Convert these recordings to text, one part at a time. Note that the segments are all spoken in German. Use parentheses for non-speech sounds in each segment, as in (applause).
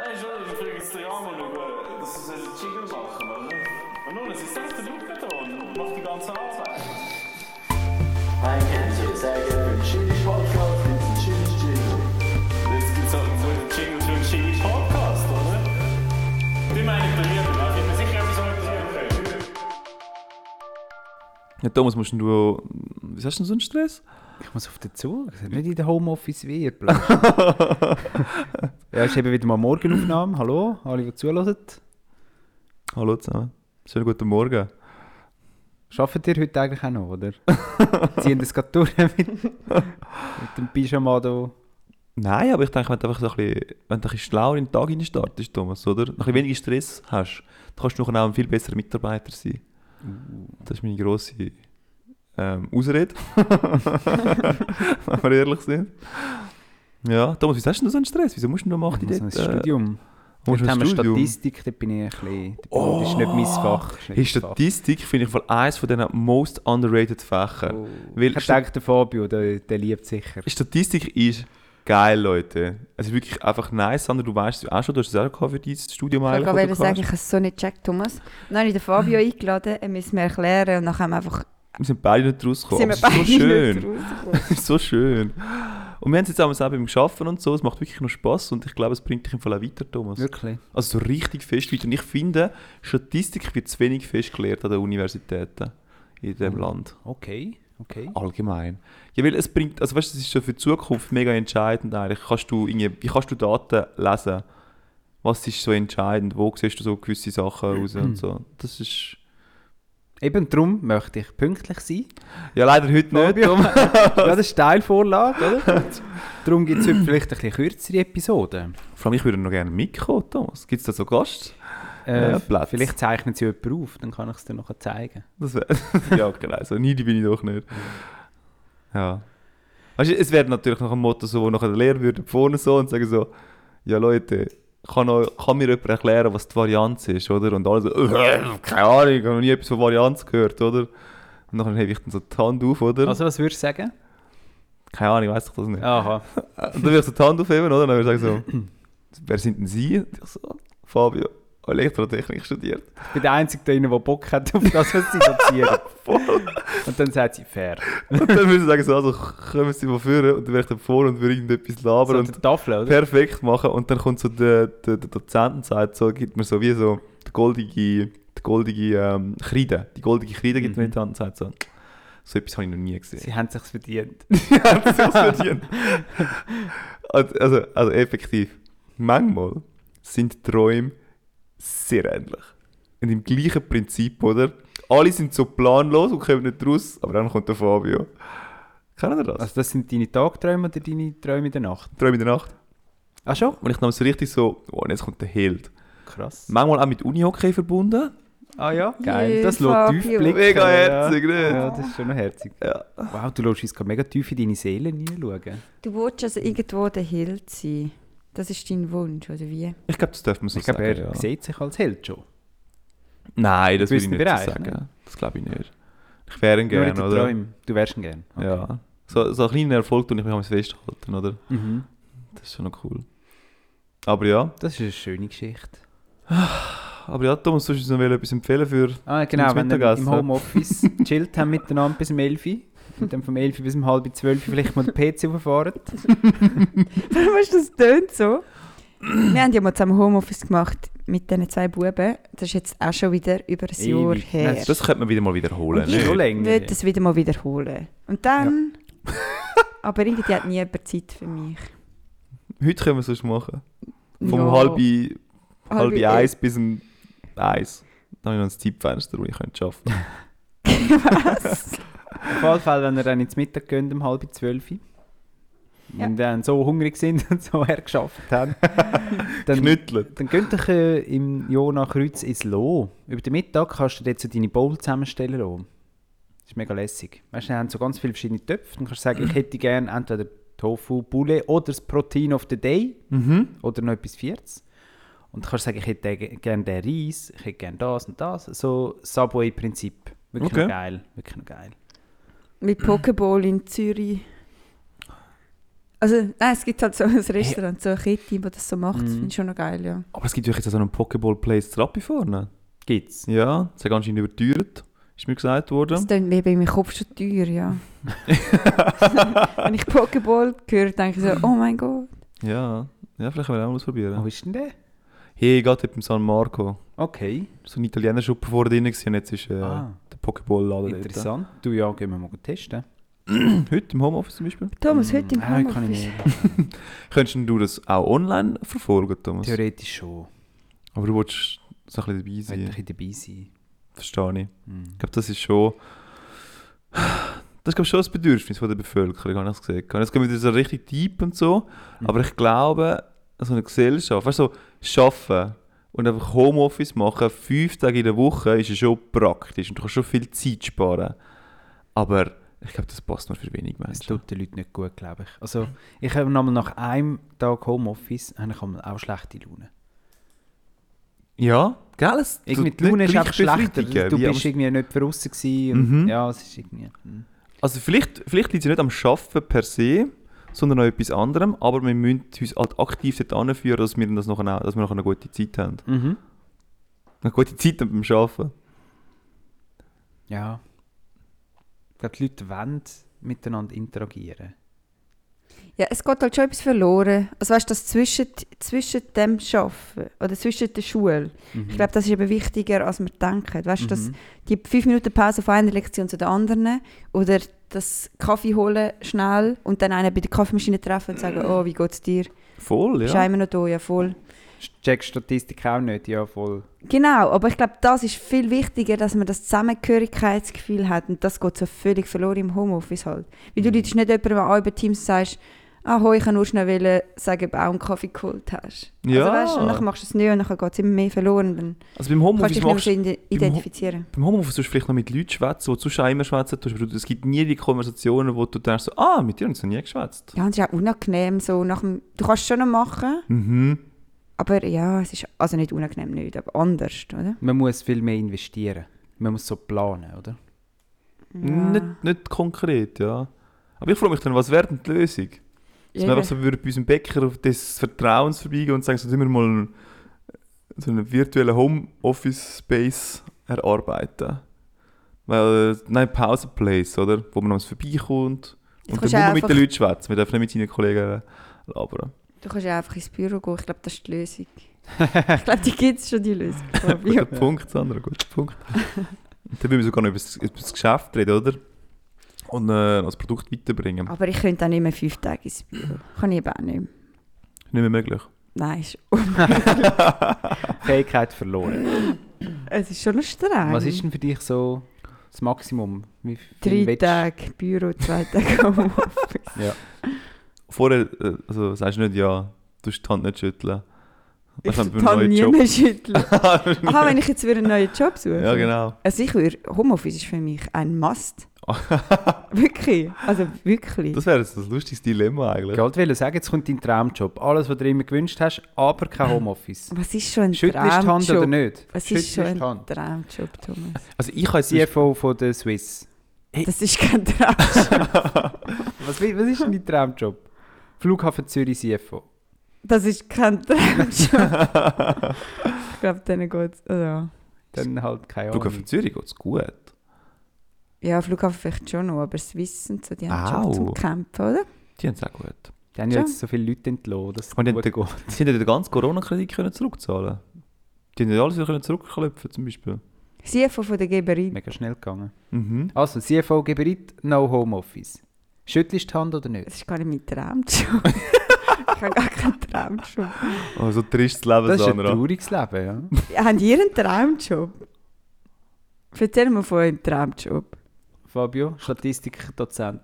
Nein, schon, ich frage jetzt den Jammer über, dass sie einen Jingle machen, oder? Und nun, es ist selbst der da und macht die ganze Arbeit. Ein Kennzeichen, sehr gerne für den Chili Podcast, gibt es einen Jingle. Jetzt gibt es halt so einen Jingle für einen Jingle Podcast, oder? Die meine ich bei mir, da bin mir sicher, etwas anderes können. Ja, Thomas, musst du. Was hast du denn so einen Stress? Ich muss auf den Zug. Nicht in der Homeoffice wie Platz. (laughs) ja, ist eben wieder mal Morgenaufnahme. Hallo, alle, die zuhören. Hallo zusammen. Schönen guten Morgen. Arbeitet ihr heute eigentlich auch noch, oder? (laughs) Ziehen das gerade durch mit, mit dem Pyjama da? Nein, aber ich denke, wenn du einfach so ein bisschen, wenn du ein bisschen schlauer in den Tag startest, Thomas, oder? Ein bisschen weniger Stress hast, dann kannst du nachher auch ein viel besserer Mitarbeiter sein. Das ist meine grosse ähm, Ausrede. wenn wir ehrlich sind. Ja, Thomas, wieso hast du so einen Stress? Wieso musst du denn noch Ich machen muss dort? ein äh, Studium. musst Dort haben wir Studium? Statistik, da bin ich ein bisschen... Das ist nicht mein Fach. ist nicht Hey, Fach. Statistik finde ich voll eines von diesen most underrated Fächern. Oh. Weil Ich denke, der Fabio, der, der liebt sicher. Statistik ist geil, Leute. Es ist wirklich einfach nice, Sandra, du weißt es auch schon, du hast es auch für dein Studium Ich wollte sagen, ich habe es so nicht gecheckt, Thomas. Dann habe ich den Fabio (laughs) eingeladen, er müsste mir erklären und dann haben wir einfach Wir sind beide nicht rausgekommen. sind wir es ist so beide schön. (laughs) so schön. Und wir haben es jetzt auch mal beim Arbeiten und so, es macht wirklich noch Spass und ich glaube, es bringt dich im Fall auch weiter, Thomas. Wirklich? Also so richtig fest weiter. Und ich finde, Statistik wird zu wenig fest gelehrt an den Universitäten in diesem Mhm. Land. Okay, okay. Allgemein. Ja, weil es bringt, also weißt du, es ist so für die Zukunft mega entscheidend eigentlich. Kannst du irgendwie, wie kannst du Daten lesen? Was ist so entscheidend? Wo siehst du so gewisse Sachen raus und so? Das ist... Eben darum möchte ich pünktlich sein. Ja, leider heute nicht. Ja, (laughs) das ist Teilvorlage, oder? darum gibt es heute vielleicht ein bisschen kürzere Episoden. Vor allem, ich würde noch gerne mitkommen, Thomas. Gibt es da so Gast? Äh, Ja, vielleicht zeichnet sie jemand auf, dann kann ich es dir noch zeigen. Das (laughs) ja, genau. So needy bin ich doch nicht. Ja. Weißt du, es wäre natürlich noch ein Motto, so, wo nachher der Lehrer würde vorne so und sagen so, ja Leute, kann, euch, kann mir jemand erklären, was die Varianz ist, oder? Und alle so, äh, keine Ahnung, ich habe noch nie etwas von Varianz gehört, oder? Und dann hebe ich dann so die Hand auf, oder? Also, was würdest du sagen? keine Ahnung, weiß ich das nicht. Aha. Und (laughs) dann würde ich so die Hand aufheben, oder? Und dann würde ich sagen so, (clears throat) wer sind denn Sie? Und ich so, Fabio, Elektrotechnik studiert. Ich bin der Einzige da der Bock hat auf das, was sie dozieren. (laughs) Und dann sagt sie, fair. Und dann würde ich sagen so, also kommen Sie mal führen und dann wäre ich dann vorne und würde irgendetwas labern So und Tafel, oder? perfekt machen und dann kommt so der, der, der Dozent und sagt so, gibt mir so wie so die goldige, die goldige ähm, Kreide, die goldige Kreide gibt mir in die Hand und sagt so, so etwas habe ich noch nie gesehen. Sie haben es sich verdient. Ja, das ist verdient. (laughs) Und Also, also effektiv, manchmal sind Träume sehr ähnlich. Und im gleichen Prinzip, oder? Alle sind so planlos und kommen nicht raus, aber dann kommt der Fabio. Kennen ihr das? Also, das sind deine Tagträume oder deine Träume in der Nacht? Träume in der Nacht. Ach schon? Und ich nehme so richtig so, oh, und jetzt kommt der Held. Krass. Manchmal auch mit Unihockey verbunden. Ah ja, geil. Jee, Das lässt tief blicken. Mega ja. herzig, nicht? Ja, das ist schon noch herzig. Ja. Wow, du lässt uns gerade mega tief in deine Seele hineinschauen. Du willst also irgendwo der Held sein. Das ist dein Wunsch, oder wie? Ich glaube, das darf man so ich glaube, sagen. er ja. sieht sich als Held schon. Nein, das würde ich nicht Bereich, so sagen. ne? Das glaube ich nicht. Ich wäre ihn Nur gerne, den oder? Träumen. Du wärst ihn gerne. Ja. So, so einen kleinen Erfolg tue ich mich am festhalten, oder? Mhm. Das ist schon noch cool. Aber ja, Das ist eine schöne Geschichte. (sighs) aber ja, Thomas, du uns noch etwas empfehlen für... Ah, genau, wenn wir im Homeoffice (laughs) chillt haben miteinander bis um 11 Uhr und dann vom 11 Uhr bis um halb 12 Uhr vielleicht mal den PC auffahren. (laughs) Warum hast du das tönt so? Wir haben ja mal zusammen Homeoffice gemacht mit diesen zwei Buben. Das ist jetzt auch schon wieder über ein Jahr Ewig. her. Nein, Das könnte man wieder mal wiederholen, Und ich länger. würde das wieder mal wiederholen. Und dann... (laughs) aber irgendwie hat nie jemand Zeit für mich. Heute können wir es sonst machen. Vom Ja. halbi, halbi Halbe eins bis um eins. Dann habe ich noch ein Zeitfenster, wo ich könnte arbeiten (laughs) Was? Auf jeden Fall, wenn ihr dann ins Mittag geht um halb 12 Uhr, wenn ihr dann so hungrig sind (laughs) und so hergeschafft haben, (laughs) dann, dann geht ihr äh, im Jona Kreuz ins Lo. Über den Mittag kannst du dort so deine Bowl zusammenstellen lassen. Das ist mega lässig. Weißt du, wir haben so ganz viele verschiedene Töpfe. Dann kannst du sagen, ich hätte gerne entweder Tofu, Poulet oder das Protein of the Day Mhm. oder noch etwas Viertes. Und dann kannst du sagen, ich hätte gerne den Reis, ich hätte gerne das und das. So Subway-Prinzip. Wirklich Okay. geil. Wirklich noch geil. Mit Pokéball in Zürich. Also, nein, es gibt halt so ein Restaurant, so eine Kette, die das so macht. Das Mhm. finde ich schon noch geil, ja. Aber es gibt ja jetzt auch so einen Pokéball-Place Trappi vorne. Gibt's. Ja, das ist anscheinend überteuert, ist mir gesagt worden. Das klingt mir bei meinem Kopf schon teuer, ja. (laughs) Wenn ich Pokéball höre, denke ich so, oh mein Gott. Ja, ja vielleicht können wir auch mal ausprobieren. Wo ist denn der? Hey, gerade beim San Marco. Okay. So ein Italiener Schuppen vor drin und jetzt ist äh, Ah. Pokéball-Laden dort. Interessant. Du, ja, gehen wir mal testen. (clears throat) Heute im Homeoffice zum Beispiel. Thomas, heute im Ah, heute kann ich Homeoffice. nicht. (laughs) Könntest du das auch online verfolgen, Thomas? Theoretisch schon. Aber du willst so ein bisschen dabei sein. ein bisschen dabei sein. Verstehe ich. Hm. Ich glaube, das ist schon... Das ist glaube ich, schon ein Bedürfnis von der Bevölkerung, habe ich das gesehen. Jetzt gehen wir wieder so richtig deep und so. Mhm. Aber ich glaube, so eine Gesellschaft, weißt du, so arbeiten und einfach Homeoffice machen, fünf Tage in der Woche, ist ja schon praktisch und du kannst schon viel Zeit sparen. Aber ich glaube, das passt nur für wenig Das Menschen. tut den Leuten nicht gut, glaube ich. Also, ich habe nochmal nach einem Tag Homeoffice habe ich auch schlechte Laune. Ja, gell? Es Irgendwie die Laune ist einfach schlechter. befriedigen, Du wie bist irgendwie nicht draussen gewesen Mhm. ja, es ist irgendwie... hm. Also vielleicht, vielleicht liegt es nicht am Arbeiten per se, sondern an etwas anderem, aber wir müssen uns halt aktiv dort anführen, dass wir, das nachher auch, dass wir nachher eine gute Zeit haben. Mhm. Eine gute Zeit beim Arbeiten. Ja. Ich glaube, die Leute wollen miteinander interagieren. Ja, es geht halt schon etwas verloren. Also weißt du, das zwischen, zwischen dem Arbeiten oder zwischen der Schule, ich glaube, das ist eben wichtiger, als man denkt. Weißt du, dass Mhm. die fünf Minuten Pause von einer Lektion zu der anderen oder das Kaffee holen schnell und dann einen bei der Kaffeemaschine treffen und sagen, oh, wie geht's dir? Voll, ja. du immer noch da? Ja, voll. Check Statistik auch nicht, ja voll. Genau, aber ich glaube, das ist viel wichtiger, dass man das Zusammengehörigkeitsgefühl hat und das geht so völlig verloren im Homeoffice halt. Weil du leitest nicht jemandem an über Teams sagst, ah, hoi, ich kann nur schnell wollen, sagen, ob du auch einen Kaffee geholt hast. Ja. Also weißt, und dann machst du es nicht und dann geht es immer mehr verloren. Dann Also beim kannst du Homeoffice dich nicht machst mehr so ide- identifizieren. beim Homeoffice tust du vielleicht noch mit Leuten schwätzen, die du auch immer schwätzen tust, aber es gibt nie die Konversationen, wo du denkst, so, ah, mit dir haben sie noch nie geschwätzt. Ja, und es ist auch unangenehm. So nach dem, du kannst es schon noch machen, Mhm. aber ja, es ist also nicht unangenehm, nicht, aber anders, oder? Man muss viel mehr investieren. Man muss so planen, oder? Ja. Nicht, nicht konkret, ja. Aber ich frage mich dann, was wäre denn die Lösung? Dass Eben. einfach so würden bei unserem Bäcker auf des Vertrauens vorbeigehen und sagen, so wir mal einen, so einen virtuellen Homeoffice-Space erarbeiten. Weil, nein, Pause Place, oder? Wo man noch vorbeikommt. Und dann muss man mit den Leuten schwätzen. Wir dürfen nicht mit seinen Kollegen labern. Du kannst ja einfach ins Büro gehen. Ich glaube, das ist die Lösung. ich glaube, die gibt es schon, die Lösung. (laughs) Guter Punkt, Sandra, guter Punkt. (laughs) Dann müssen wir sogar noch über das, über das Geschäft reden, oder? Und äh, das Produkt weiterbringen. Aber ich könnte auch nicht mehr fünf Tage ins Büro. Kann ich eben auch nicht mehr. Nicht mehr möglich. Nein, ist, (laughs) Fähigkeit verloren. es ist schon noch streng. Was ist denn für dich so das Maximum? Wie Drei willst- Tage Büro, zwei Tage Homeoffice. Ja. Vorher, äh, also sagst du nicht ja, du musst die Hand nicht schütteln. Ich du, kann nie Job. mehr schütteln. (laughs) Aha, wenn ich jetzt wieder einen neuen Job suche. Ja, genau. Also ich würde, Homeoffice ist für mich ein Must. (laughs) wirklich, also wirklich. Das wäre jetzt das lustigste Dilemma eigentlich. Ich wollte sagen, jetzt kommt dein Traumjob. Alles, was du dir immer gewünscht hast, aber kein Homeoffice. (laughs) Was ist schon ein Schüttelst die Hand Traumjob? oder nicht? Was ist schon Schüttelst ein Hand. Traumjob, Thomas? Also ich habe jetzt CFO von der Swiss. Das ist kein Traumjob. Was, was ist denn dein Traumjob? Flughafen Zürich CFO. Das ist kein Traumjob. ich glaube, denen geht es. Also. Dann halt keine Ahnung. Flughafen Zürich geht es gut. Ja, Flughafen vielleicht schon noch, aber das Wissen, so, die haben Au. schon zum Kämpfen, oder? Die haben es auch gut. Die haben ja jetzt so viele Leute entlassen, dass es Und gut haben geht. (laughs) Sie haben ja den ganzen Corona-Kredit können zurückzahlen Die haben ja alles wieder können zurückklopfen zum Beispiel. CFO von der Geberin. Mega schnell gegangen. Mhm. Also, CFO Geberit, no Homeoffice. Schüttelst du die Hand oder nicht? Das ist gar nicht mein Traumjob. (laughs) ich habe gar keinen Traumjob. Oh, so tristes Leben, Das ist ein Sandra. trauriges Leben, ja. (laughs) Ja, Habt ihr einen Traumjob? Erzähl mir von eurem Traumjob. Fabio, Statistikdozent.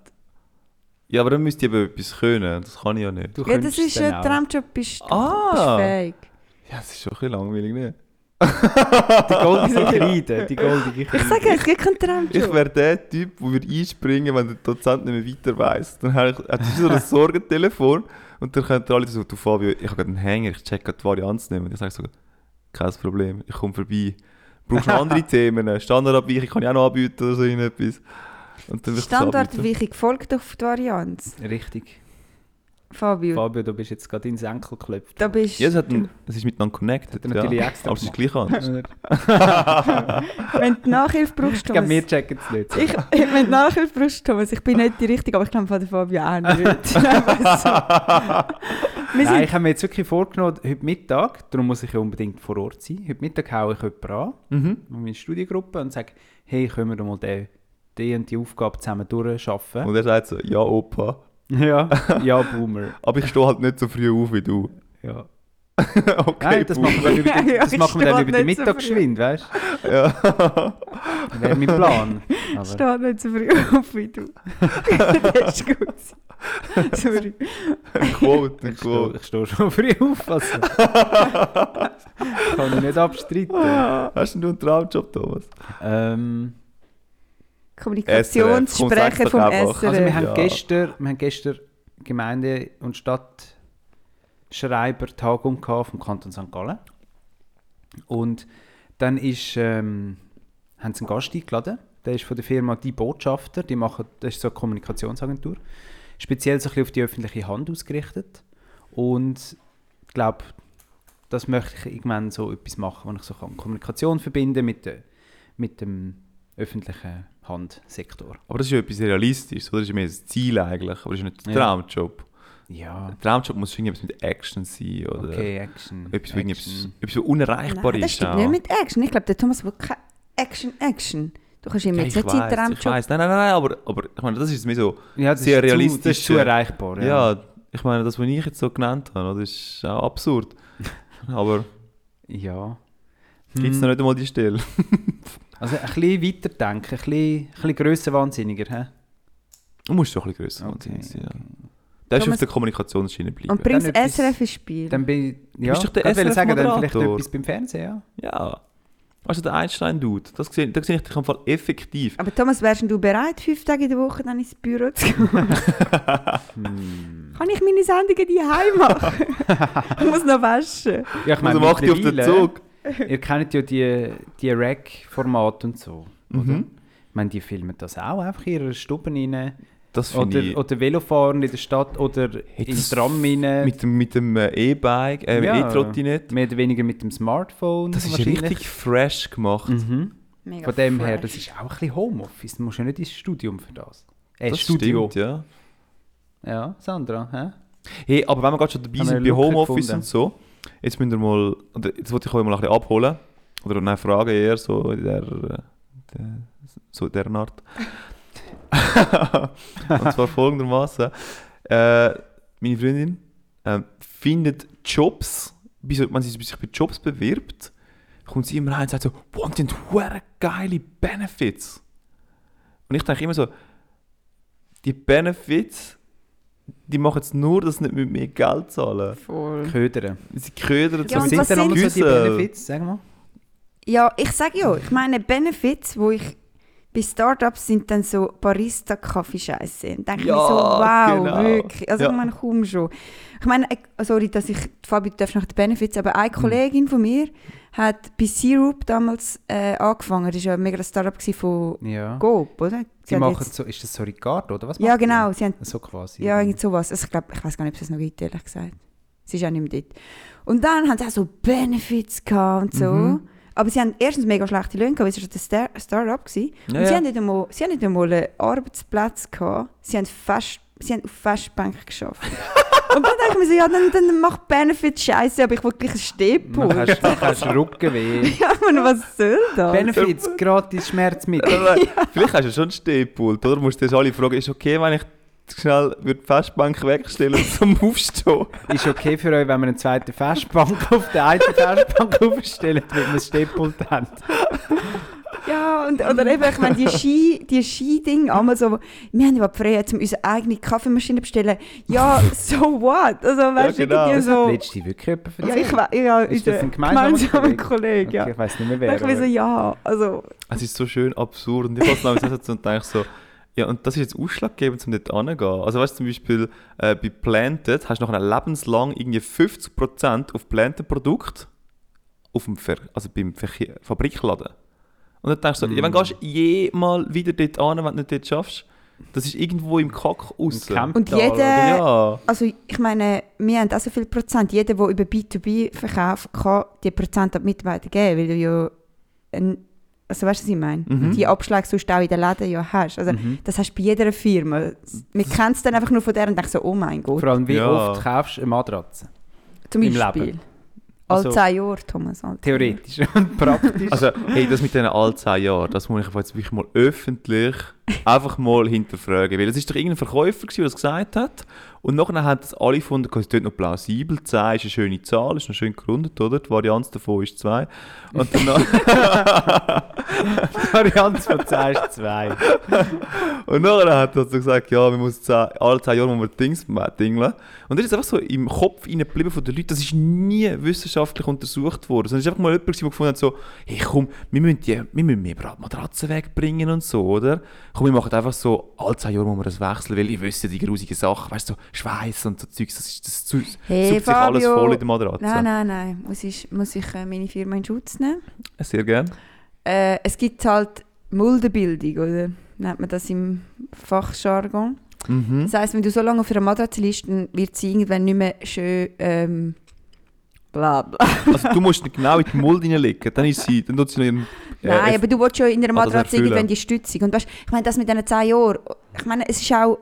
Ja, aber dann müsst ihr eben etwas können. Das kann ich ja nicht. Du Ja, das könntest ist dann ein auch. Traumjob, bist du Ah. bist fähig. Ja, das ist schon ein bisschen langweilig, ne? Die goldige Kreide. Die goldige Ich Kreide. sage, es gibt keinen Traumjob. Ich wäre der Typ, der würde einspringen wenn der Dozent nicht mehr weiter weiss. Dann habe ich, so ein Sorgentelefon und dann können alle so, du Fabio, ich habe gerade einen Hänger, ich check gerade die Varianz nehmen. Und ich sage so, kein Problem, ich komme vorbei. Brauchst du noch andere (laughs) Themen? Standardabweichung kann ich auch noch anbieten oder so irgendetwas. Standardweichung folgt auf die Varianz. Richtig. Fabio, Fabio, du bist jetzt gerade ins Enkel geklopft. da bist Ja, es, hat ein, es ist miteinander connected. Hat natürlich ja. extra Aber es ist gleich anders. (laughs) Wenn du Nachhilfe brauchst, Ich glaube, Thomas. wir checken es nicht. Ich, (laughs) wenn du Nachhilfe brauchst, Thomas, ich bin nicht die Richtige, aber ich glaube, von der Fabio auch nicht. Einfach (laughs) so. Wir Nein, ich habe mir jetzt wirklich vorgenommen, heute Mittag, darum muss ich ja unbedingt vor Ort sein, heute Mittag haue ich jemanden an, Mhm. meine Studiengruppe, und sage, hey, können wir doch mal die, die und die Aufgabe zusammen durchschaffen? Und er sagt so, ja Opa, ja, (laughs) ja, Boomer. aber ich stehe halt nicht so früh auf wie du. Ja. (laughs) okay, Nein, das Boomer. machen wir, über den, Ja, das machen wir dann über den so Mittag früh. geschwind, weißt (laughs) Ja. du? Wäre mein Plan. Aber, steht nicht so früh auf wie du. das ist gut. Sorry. ein Quote, ein ich stehe, Quote. ich stehe schon früh auf. Also. Kann ich nicht abstreiten. Hast denn du einen Traumjob, Thomas? Ähm, Kommunikationssprecher komm, vom. SRF. Also wir haben, Ja. gestern, wir haben gestern Gemeinde- und Stadtschreiber-Tagung gehabt vom Kanton St. Gallen. Und dann ist, ähm, haben sie einen Gast eingeladen. Der ist von der Firma Die Botschafter. Die machen, das ist so eine Kommunikationsagentur. Speziell so ein bisschen auf die öffentliche Hand ausgerichtet. Und ich glaube, das möchte ich irgendwann so etwas machen, wo ich so kann Kommunikation verbinden mit, der, mit dem öffentlichen Handsektor. Aber das ist ja etwas Realistisches, oder? Das ist mehr das Ziel eigentlich, aber das ist nicht der Ja. Traumjob. Ja, Der Traumjob muss irgendwas mit Action sein, oder? okay, Action. Etwas, Action. etwas, etwas, was unerreichbar Nein, das ist. stimmt auch. nicht mit Action. Ich glaube, der Thomas will keine Action, Action. Du kannst ihm Ja, jetzt ich nicht seinen weiss, ich Traumjob... weiss. Nein, nein, nein, aber, aber ich meine, das ist mehr so... Ja, das sehr ist Zu, das realistisch, ist zu erreichbar. Ja, Ja. ich meine, das, was ich jetzt so genannt habe, das ist auch absurd. (laughs) aber ja. gibt es Hm. noch nicht einmal die Stelle? (laughs) Also ein bisschen weiterdenken, ein bisschen, ein bisschen grössenwahnsinniger. Hä? Du musst schon ein bisschen grösser Okay, sein. Ja. Der ist auf der Kommunikationsschiene bleiben. Und bringst Dann das etwas- SRF ins Spiel. Dann bin ich, ja, bist doch der wollte sagen, dann vielleicht etwas beim Fernsehen, ja. Ja. Also der Einstein-Dude, das sehe, da sehe ich dich im Fall effektiv. Aber Thomas, wärst du bereit, fünf Tage in der Woche dann ins Büro zu gehen? (laughs) Hm. Kann ich meine Sendungen die heim machen? (laughs) ich muss noch waschen. Ja, ich Also meine, mach dich auf den Zug. (laughs) Ihr kennt ja die, die Rack-Formate und so. Oder? Mhm. Ich meine, die filmen das auch einfach in ihrer Stube rein. Das Oder, ich... oder Velofahren in der Stadt oder im Tram rein. Mit dem, mit dem äh, E-Bike, äh, Ja. E-Trottinett. Mehr oder weniger mit dem Smartphone. Das ist richtig fresh gemacht. Mhm. Mega Von dem her, fresh. das ist auch ein bisschen Homeoffice. Du musst ja nicht ins Studium für das. Äh, Das Studio. stimmt, ja. Ja, Sandra, hä? Hey, aber wenn wir gerade schon dabei Haben sind bei Homeoffice gefunden? und so, jetzt müsst ihr mal, oder jetzt wollte ich euch mal ein bisschen abholen, oder nein, fragen eher so in der, äh, der so in dieser Art. (laughs) und zwar folgendermaßen: äh, Meine Freundin ähm, findet Jobs, bei so- wenn sie sich bei Jobs bewirbt, kommt sie immer rein und sagt so, wow, die haben geile Benefits. Und ich denke immer so, die Benefits, die machen es nur, dass sie nicht mit mehr Geld zahlen. Voll. Ködern. Sie ködern Ja, Was sind denn nochmal so die? Benefits? Sag mal. Ja, ich sage ja, ich meine Benefits, wo ich bei Startups sind dann so Barista-Kaffee-Scheiße. Und denke ich Ja, mir so, wow, genau. wirklich. Also Ja. ich meine, kaum schon. Ich meine, äh, sorry, dass ich, Fabi, du darfst nach den Benefits, aber eine Kollegin von mir hat bei Syrup damals äh, angefangen. Das war ja ein mega Startup von Ja. Coop, oder? Sie hat machen jetzt- so, ist das so Ricardo, oder was? Ja, genau. Sie haben So quasi. Ja, irgend sowas. Also ich glaube, ich weiß gar nicht, ob es noch gibt, ehrlich gesagt. Sie ist auch nicht mehr dort. Und dann haben sie auch so Benefits gehabt und so. Mhm. Aber sie haben erstens mega schlechte Löhne gehabt, weil es war ein Star Start-up gewesen. Ja, und sie ja. haben, nicht einmal, sie haben nicht einmal einen Arbeitsplatz gehabt. Sie haben, fest, sie haben auf Festbänken geschafft. (laughs) und dann denke ich mir so, ja, dann, dann mach Benefits scheiße, aber ich will gleich ein Dann Stehpult. hast du hast Rückenweh. (laughs) ja, meine, was soll das? Benefits, gratis Schmerzmittel. (laughs) Vielleicht hast du schon einen Stehpult, oder? Du musst dir alle fragen, ist okay, wenn ich schnell würde die Festbank wegstellen zum Aufstehen? Ist okay für euch, wenn wir eine zweite Festbank auf der einen Festbank aufstellen, damit wir ein Stehpult haben. Ja, und, oder eben, ich meine, die Ski, die Ski-Ding, einmal so, wir haben überhaupt frei, um unsere eigene Kaffeemaschine zu bestellen. Ja, so what? Also, weißt du, genau. irgendwie Das so... hat letztens wirklich jemand Ja, erzählt. ich weiß, ja, Ist das ein gemeinsamer gemeinsamer Kollege? Kollege, ja. Okay, ich weiß nicht mehr wer. ich mir so, aber- ja, also... Es ist so schön absurd. Und ich fasse so und denke so, ja, und das ist jetzt ausschlaggebend, um dort hinzugehen. Also weißt du, zum Beispiel äh, bei Planted hast du nachher lebenslang irgendwie 50% auf Planted Produkt auf dem Ver also beim Verkehr Fabrikladen. Und dann denkst du ja, wenn Mm. gehst du je mal wieder dort hin, wenn du nicht dort schaffst? Das ist irgendwo im Kack raus. Und jeder, Ja. also ich meine, wir haben auch so viel Prozent. Jeder, der über B2B verkauft, kann die Prozent an die Mitarbeiter geben, weil du ja, ein, also weißt du, was ich meine? Mhm. Die Abschläge sonst auch in den Läden ja hast. Also Mhm. das hast du bei jeder Firma. Man kennt es dann einfach nur von der und denkt so, oh mein Gott. Vor allem, wie Ja. oft kaufst du eine Matratze? Zum im Beispiel. Leben. Also- zehn Jahre, Thomas. zehn Theoretisch und (laughs) praktisch. Also, hey, das mit diesen all 10 Jahren, das muss ich jetzt wirklich mal öffentlich einfach mal hinterfragen. Weil es ist doch irgendein Verkäufer, gewesen, der das gesagt hat. Und nachher haben das alle gefunden, es tut noch plausibel. 10 ist eine schöne Zahl, ist noch schön gerundet, oder? Die Varianz davon ist 2. Und dann, (laughs) Die Varianz von 10 ist 2. und nachher hat er so gesagt, ja, wir müssen 10, alle 10 Jahre muss man Dings dingeln. Und das ist einfach so im Kopf geblieben von den Leuten. Das ist nie wissenschaftlich untersucht worden. Sondern es ist einfach mal jemand, der gefunden hat, so, hey komm, wir müssen, die, wir müssen mehr Matratzen wegbringen und so, oder? Komm, wir machen einfach so, alle 10 Jahre muss man das wechseln, weil ich wüsste die grusigen Sachen, weißt du, so Schweiß und so Zeugs, das, ist, das Zeug, Hey, sucht sich alles voll in der Matratze. Nein, nein, nein. Muss ich, muss ich äh, meine Firma in Schutz nehmen? Sehr gerne. Äh, es gibt halt Muldenbildung, oder? Nennt man das im Fachjargon. Mhm. Das heisst, wenn du so lange auf einer Matratze liegst, dann wird sie irgendwann nicht mehr schön ähm, bla bla. Also du musst genau in die Mulde reinlegen, dann ist sie, dann tut sie ihren... äh, Nein, aber du willst schon in einer Ah, Matratze irgendwann die Stützung. Und weißt, ich meine, das mit diesen 10 Jahren, ich meine, es ist auch,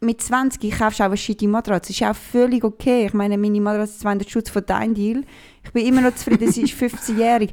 mit 20 kaufst du auch eine shitty Matratze. Das ist auch völlig okay. Ich meine, meine Matratze ist 200 Schutz von deinem Deal. Ich bin immer noch zufrieden, sie ist (laughs) 15-jährig.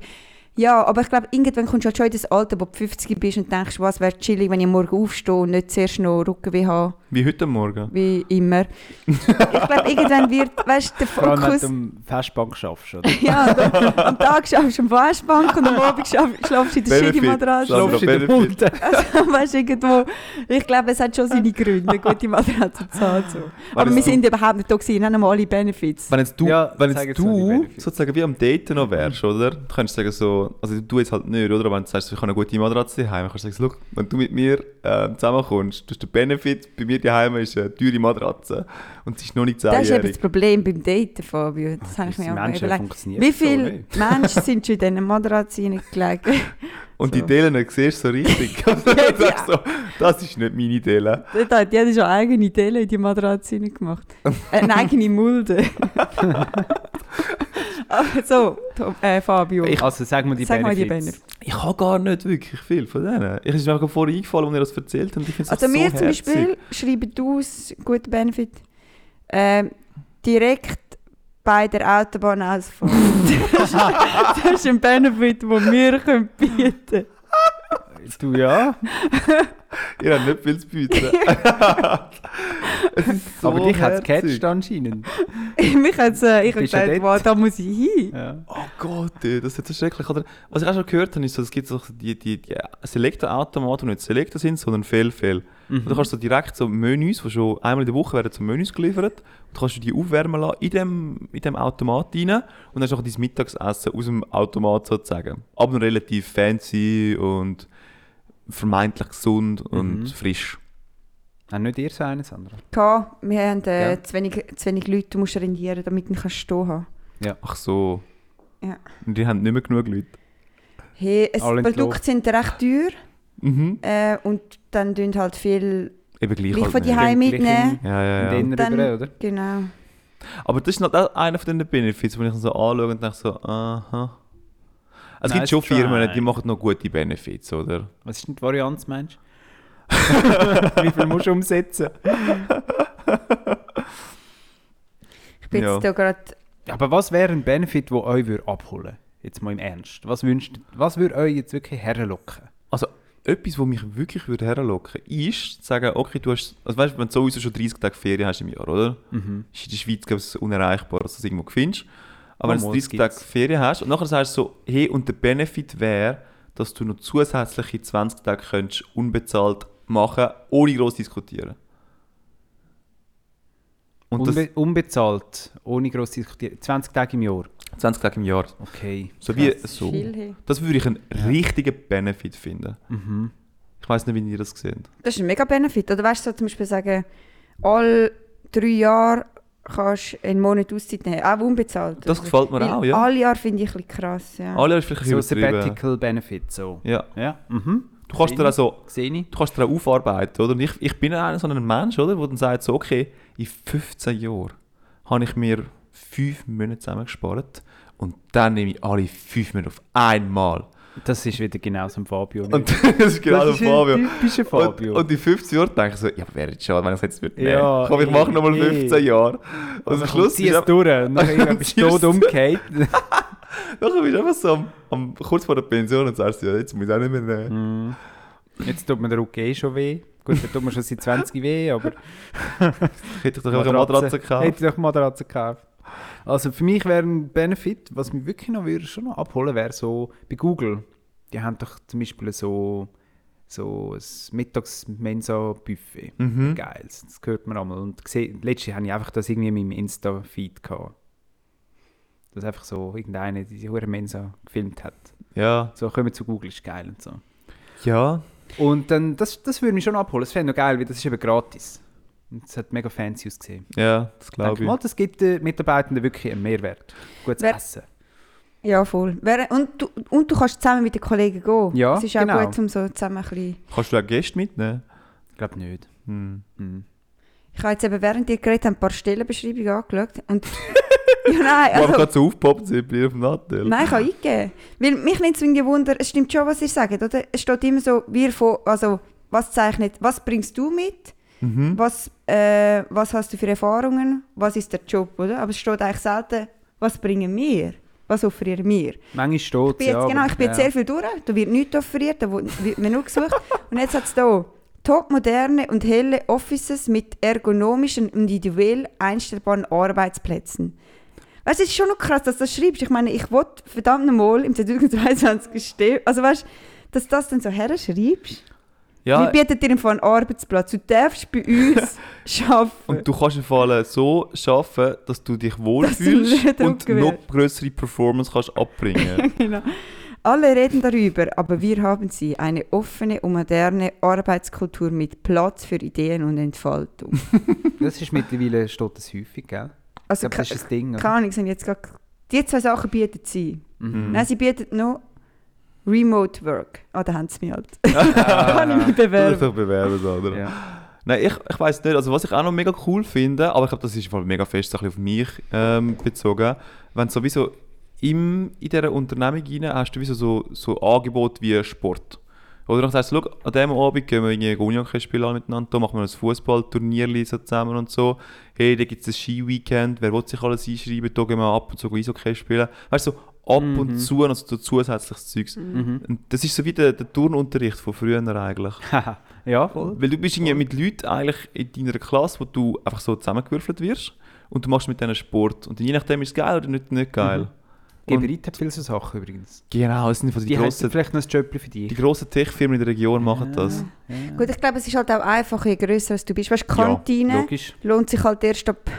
Ja, aber ich glaube, irgendwann kommst du halt schon in das Alter, wo du 50 bist und denkst, was wäre chillig, wenn ich morgen aufstehe und nicht zuerst noch Rückenweh habe, Wie heute Morgen. wie immer. ich glaube, irgendwann wird, weißt du, der Vor allem, wenn Fokus... du am Festbank schaffst, oder? (laughs) Ja, und am Tag schaffst du am Festbank und am Abend schlaf- schlafst du in der shitty Benefit. Matratze. Schlafst in der. Mulde. (laughs) Also, weißt du, irgendwo, ich glaube, es hat schon seine Gründe, eine gute Matratze zu haben. So. Aber wir sind überhaupt nicht da gewesen, haben alle Benefits. Wenn jetzt du, Ja, wenn jetzt du sozusagen wie am Daten noch wärst, oder? Du könntest sagen so, also du jetzt halt nicht, oder? Wenn du sagst, ich habe eine gute Matratze daheim, kannst du sagen, so, «Schau, wenn du mit mir äh, zusammenkommst, du hast den Benefit, bei mir daheim ist eine teure Matratze und sie ist noch nicht Das ist eben das 10-jährig. Problem beim Daten, Fabio. Das habe ich mir auch überlegt. Wie so viele nicht. Menschen sind schon in diesen Matratzen (laughs) hineingelegt? Und die so. Delen siehst du so richtig. (laughs) (laughs) Sagst so, das ist nicht meine Dele. Dort hat jeder schon eigene Teile in die Matratze hineingemacht. Äh, eine eigene Mulde. (laughs) So, Tom, äh, Fabio. Also sag mal die Sag mal die Benefits. Ich habe gar nicht wirklich viel von denen. Ich ist mir auch vorher eingefallen, als ihr das erzählt habt. und Ich find's Also so wir zum herzig. Beispiel schreiben aus, guter Benefit, ähm, direkt bei der Autobahnausfahrt. das, (laughs) ist, das ist ein Benefit, den wir bieten können. Du ja, Ihr habt nicht viel zu bieten. es ist so aber dich hat es gecatcht anscheinend. (laughs) Mich hat's, äh, ich habe gedacht, dort? wow, da muss ich hin. Ja. Oh Gott, ey, das ist jetzt so schrecklich. Oder, was ich auch schon gehört habe, ist, so, es gibt so die, die, die Selektor-Automaten, die nicht Selektor sind, sondern Fehl-Fehl. Und du kannst so direkt so Menüs, die schon einmal in der Woche werden zum Menüs geliefert, und kannst du die aufwärmen lassen in dem, in dem Automat rein und dann hast du auch dein Mittagsessen aus dem Automat sozusagen. Aber noch relativ fancy und vermeintlich gesund und Mhm. frisch. Haben nicht ihr so einen, Sandra? Gehabt. Wir haben äh, Ja. zu, wenig, zu wenig Leute, du musst rendieren, damit du kannst stehen haben Ach so. Ja. Und die haben nicht mehr genug Leute. Hey, es, Produkte sind recht teuer Mhm. äh, und dann tun halt viel Eben gleich, gleich halt von die Heim mitnehmen. Ja, ja, ja. Und Dann- rüber, oder? Genau. Aber das ist noch einer von den Benefits, wo ich so anschaue und denke so, aha. Es gibt Nice schon try. Firmen, die machen noch gute Benefits, oder? Was ist denn die Varianz, Mensch? (laughs) Wie viel musst du umsetzen? Ich bin Ja. jetzt da gerade Aber was wäre ein Benefit, der euch würde abholen Jetzt mal im Ernst. Was, wünscht, was würde euch jetzt wirklich herlocken? Also, etwas, was mich wirklich würde herlocken ist, zu sagen, okay, du hast, also weißt wenn du sowieso schon 30 Tage Ferien hast im Jahr, oder? Mhm. Ist in der Schweiz, glaube ich, unerreichbar, dass du das irgendwo findest. Aber wenn du Mal, 30 das Tage. Ferien hast und nachher sagst du so, hey, und der Benefit wäre, dass du noch zusätzliche 20 Tage könntest unbezahlt machen, ohne groß diskutieren. Und das Unbe unbezahlt, ohne gross diskutieren. 20 Tage im Jahr. 20 Tage im Jahr. Okay. So wie krass so. viel. Hey. Das würde ich einen richtigen Benefit finden. Mhm. Ich weiß nicht, wie ihr das seht. Das ist ein mega Benefit. Oder weißt du, so zum Beispiel sagen, alle drei Jahre kannst du einen Monat Auszeit nehmen, auch unbezahlt. Das oder? gefällt mir Weil auch, ja. Alle Jahre finde ich ein bisschen krass. Ja. Alle ist vielleicht ein So. Sabbatical Benefit, so. Ja. Ja. Mhm. Du kannst dir also Sehe ich. du kannst dir auch aufarbeiten, oder? Und ich, ich bin einer so ein Mensch, oder? Der dann sagt so, okay, in 15 Jahren habe ich mir 5 Monate zusammengespart und dann nehme ich alle 5 Monate auf einmal. Das ist wieder genau so ein Fabio. Und (laughs) das ist genau das der ist Fabio. ein typischer Fabio. Und, und in 15 Jahren denke ich so, ja, wäre jetzt schade, wenn ich es jetzt würde Ja. Komm, ich mache nochmal eh, 15 Jahre. Und am Schluss zieh ist es durch. Und dann bist du ziehst tot umgekehrt. nachher bist du einfach so am, am, kurz vor der Pension und sagst, ja, jetzt muss ich auch nicht mehr nehmen. Mhm. Jetzt tut mir der Rücken eh schon weh. Gut, der tut mir schon seit 20 weh, aber... (laughs) Hätte ich doch einfach eine Matratze gekauft. Hätte ich doch Matratze gekauft. Also für mich wäre ein Benefit, was mich wirklich noch würde, schon noch abholen, wäre so bei Google. Die haben doch zum Beispiel so, so ein Mittags-Mensa-Buffet. Mhm. Geil, das hört man einmal. Und letztens habe ich einfach das irgendwie in meinem Insta-Feed gehabt. Dass einfach so irgendeine diese hure Mensa gefilmt hat. Ja. So, kommen wir zu Google, ist geil und so. Ja. Und dann, das, das würde mich schon abholen. Das fände ich noch geil, weil das ist eben gratis. Es hat mega fancy ausgesehen. Ja, das glaube ich. mal, das gibt den Mitarbeitenden wirklich einen Mehrwert. Gutes Wer- Essen. Ja, voll. Wer- Und du, und du kannst zusammen mit den Kollegen gehen. Ja, Es ist auch genau. gut, um so zusammen ein bisschen... Kannst du auch Gäste mitnehmen? Ich glaube nicht. Hm. Hm. Ich habe jetzt eben während ihr geredet habt, ein paar Stellenbeschreibungen angeschaut und... (laughs) ja, nein, also... gerade so aufgepoppt sind bei dir auf dem Nattel. Nein, ich habe eingegeben. Weil mich nimmt es irgendwie Wunder, es stimmt schon, was ihr sagt, oder? Es steht immer so, wir von, also, was zeichnet, was bringst du mit? Mhm. Was, äh, was hast du für Erfahrungen? Was ist der Job, oder? Aber es steht eigentlich selten, was bringen wir? Was offerieren wir? Manchmal steht Ich bin jetzt, ja, genau, ich bin jetzt ja. sehr viel durch, da wird nichts offeriert, da wird mir nur gesucht. (laughs) und jetzt hat es hier topmoderne und helle Offices mit ergonomischen und individuell einstellbaren Arbeitsplätzen. Weißt es ist schon noch krass, dass du das schreibst. Ich meine, ich wollte verdammt nochmal im (laughs) 2022 stehen. Also weißt du, dass du das dann so her schreibst. Ja, Wir bieten dir einen Arbeitsplatz. Du darfst bei uns (laughs) arbeiten. und du kannst im Fall so arbeiten, dass du dich wohlfühlst und noch größere Performance kannst abbringen. (laughs) genau. Alle reden darüber, aber wir haben sie. Eine offene und moderne Arbeitskultur mit Platz für Ideen und Entfaltung. (laughs) Das ist mittlerweile steht das häufig, gell? Ich Also, glaube, das ist das Ding. oder? keine Ahnung, sind jetzt grad, die zwei Sachen bieten sie. Mhm. Nein, sie bieten noch Remote Work. Ah, da haben sie mich halt. (laughs) Kann ich mich Du bewerben. dich doch bewerben, so, oder? Ja. Nein, ich, ich weiß nicht. Also was ich auch noch mega cool finde, aber ich glaube, das ist voll mega fest so ein bisschen auf mich ähm, bezogen, wenn sowieso im, in dieser Unternehmung rein hast du wieso so, so Angebote wie Sport. Oder dann sagst du, schau, an diesem Abend gehen wir irgendwie Gunjacke spielen miteinander, da machen wir ein Fußballturnier so zusammen und so. Hey, da gibt es ein Ski-Weekend, wer will sich alles einschreiben, da gehen wir ab und zu Eishockey spielen. Weißt du, so ab und zu noch so zusätzliches Zeugs. Mhm. Und das ist so wie der, der Turnunterricht von früher eigentlich. (laughs) ja, voll. Weil du bist irgendwie mit Leuten eigentlich in deiner Klasse, wo du einfach so zusammengewürfelt wirst und du machst mit denen Sport. Und je nachdem ist es geil oder nicht, nicht geil. Mhm. Geberit hat viele so Sachen übrigens. Genau, es sind von die, Die grossen, vielleicht noch ein Jobchen für dich. die grossen Tech-Firmen in der Region machen das. Gut, ich glaube, es ist halt auch einfach, je grösser als du bist. Weißt du, Ja, Kantine Logisch. lohnt sich halt erst ab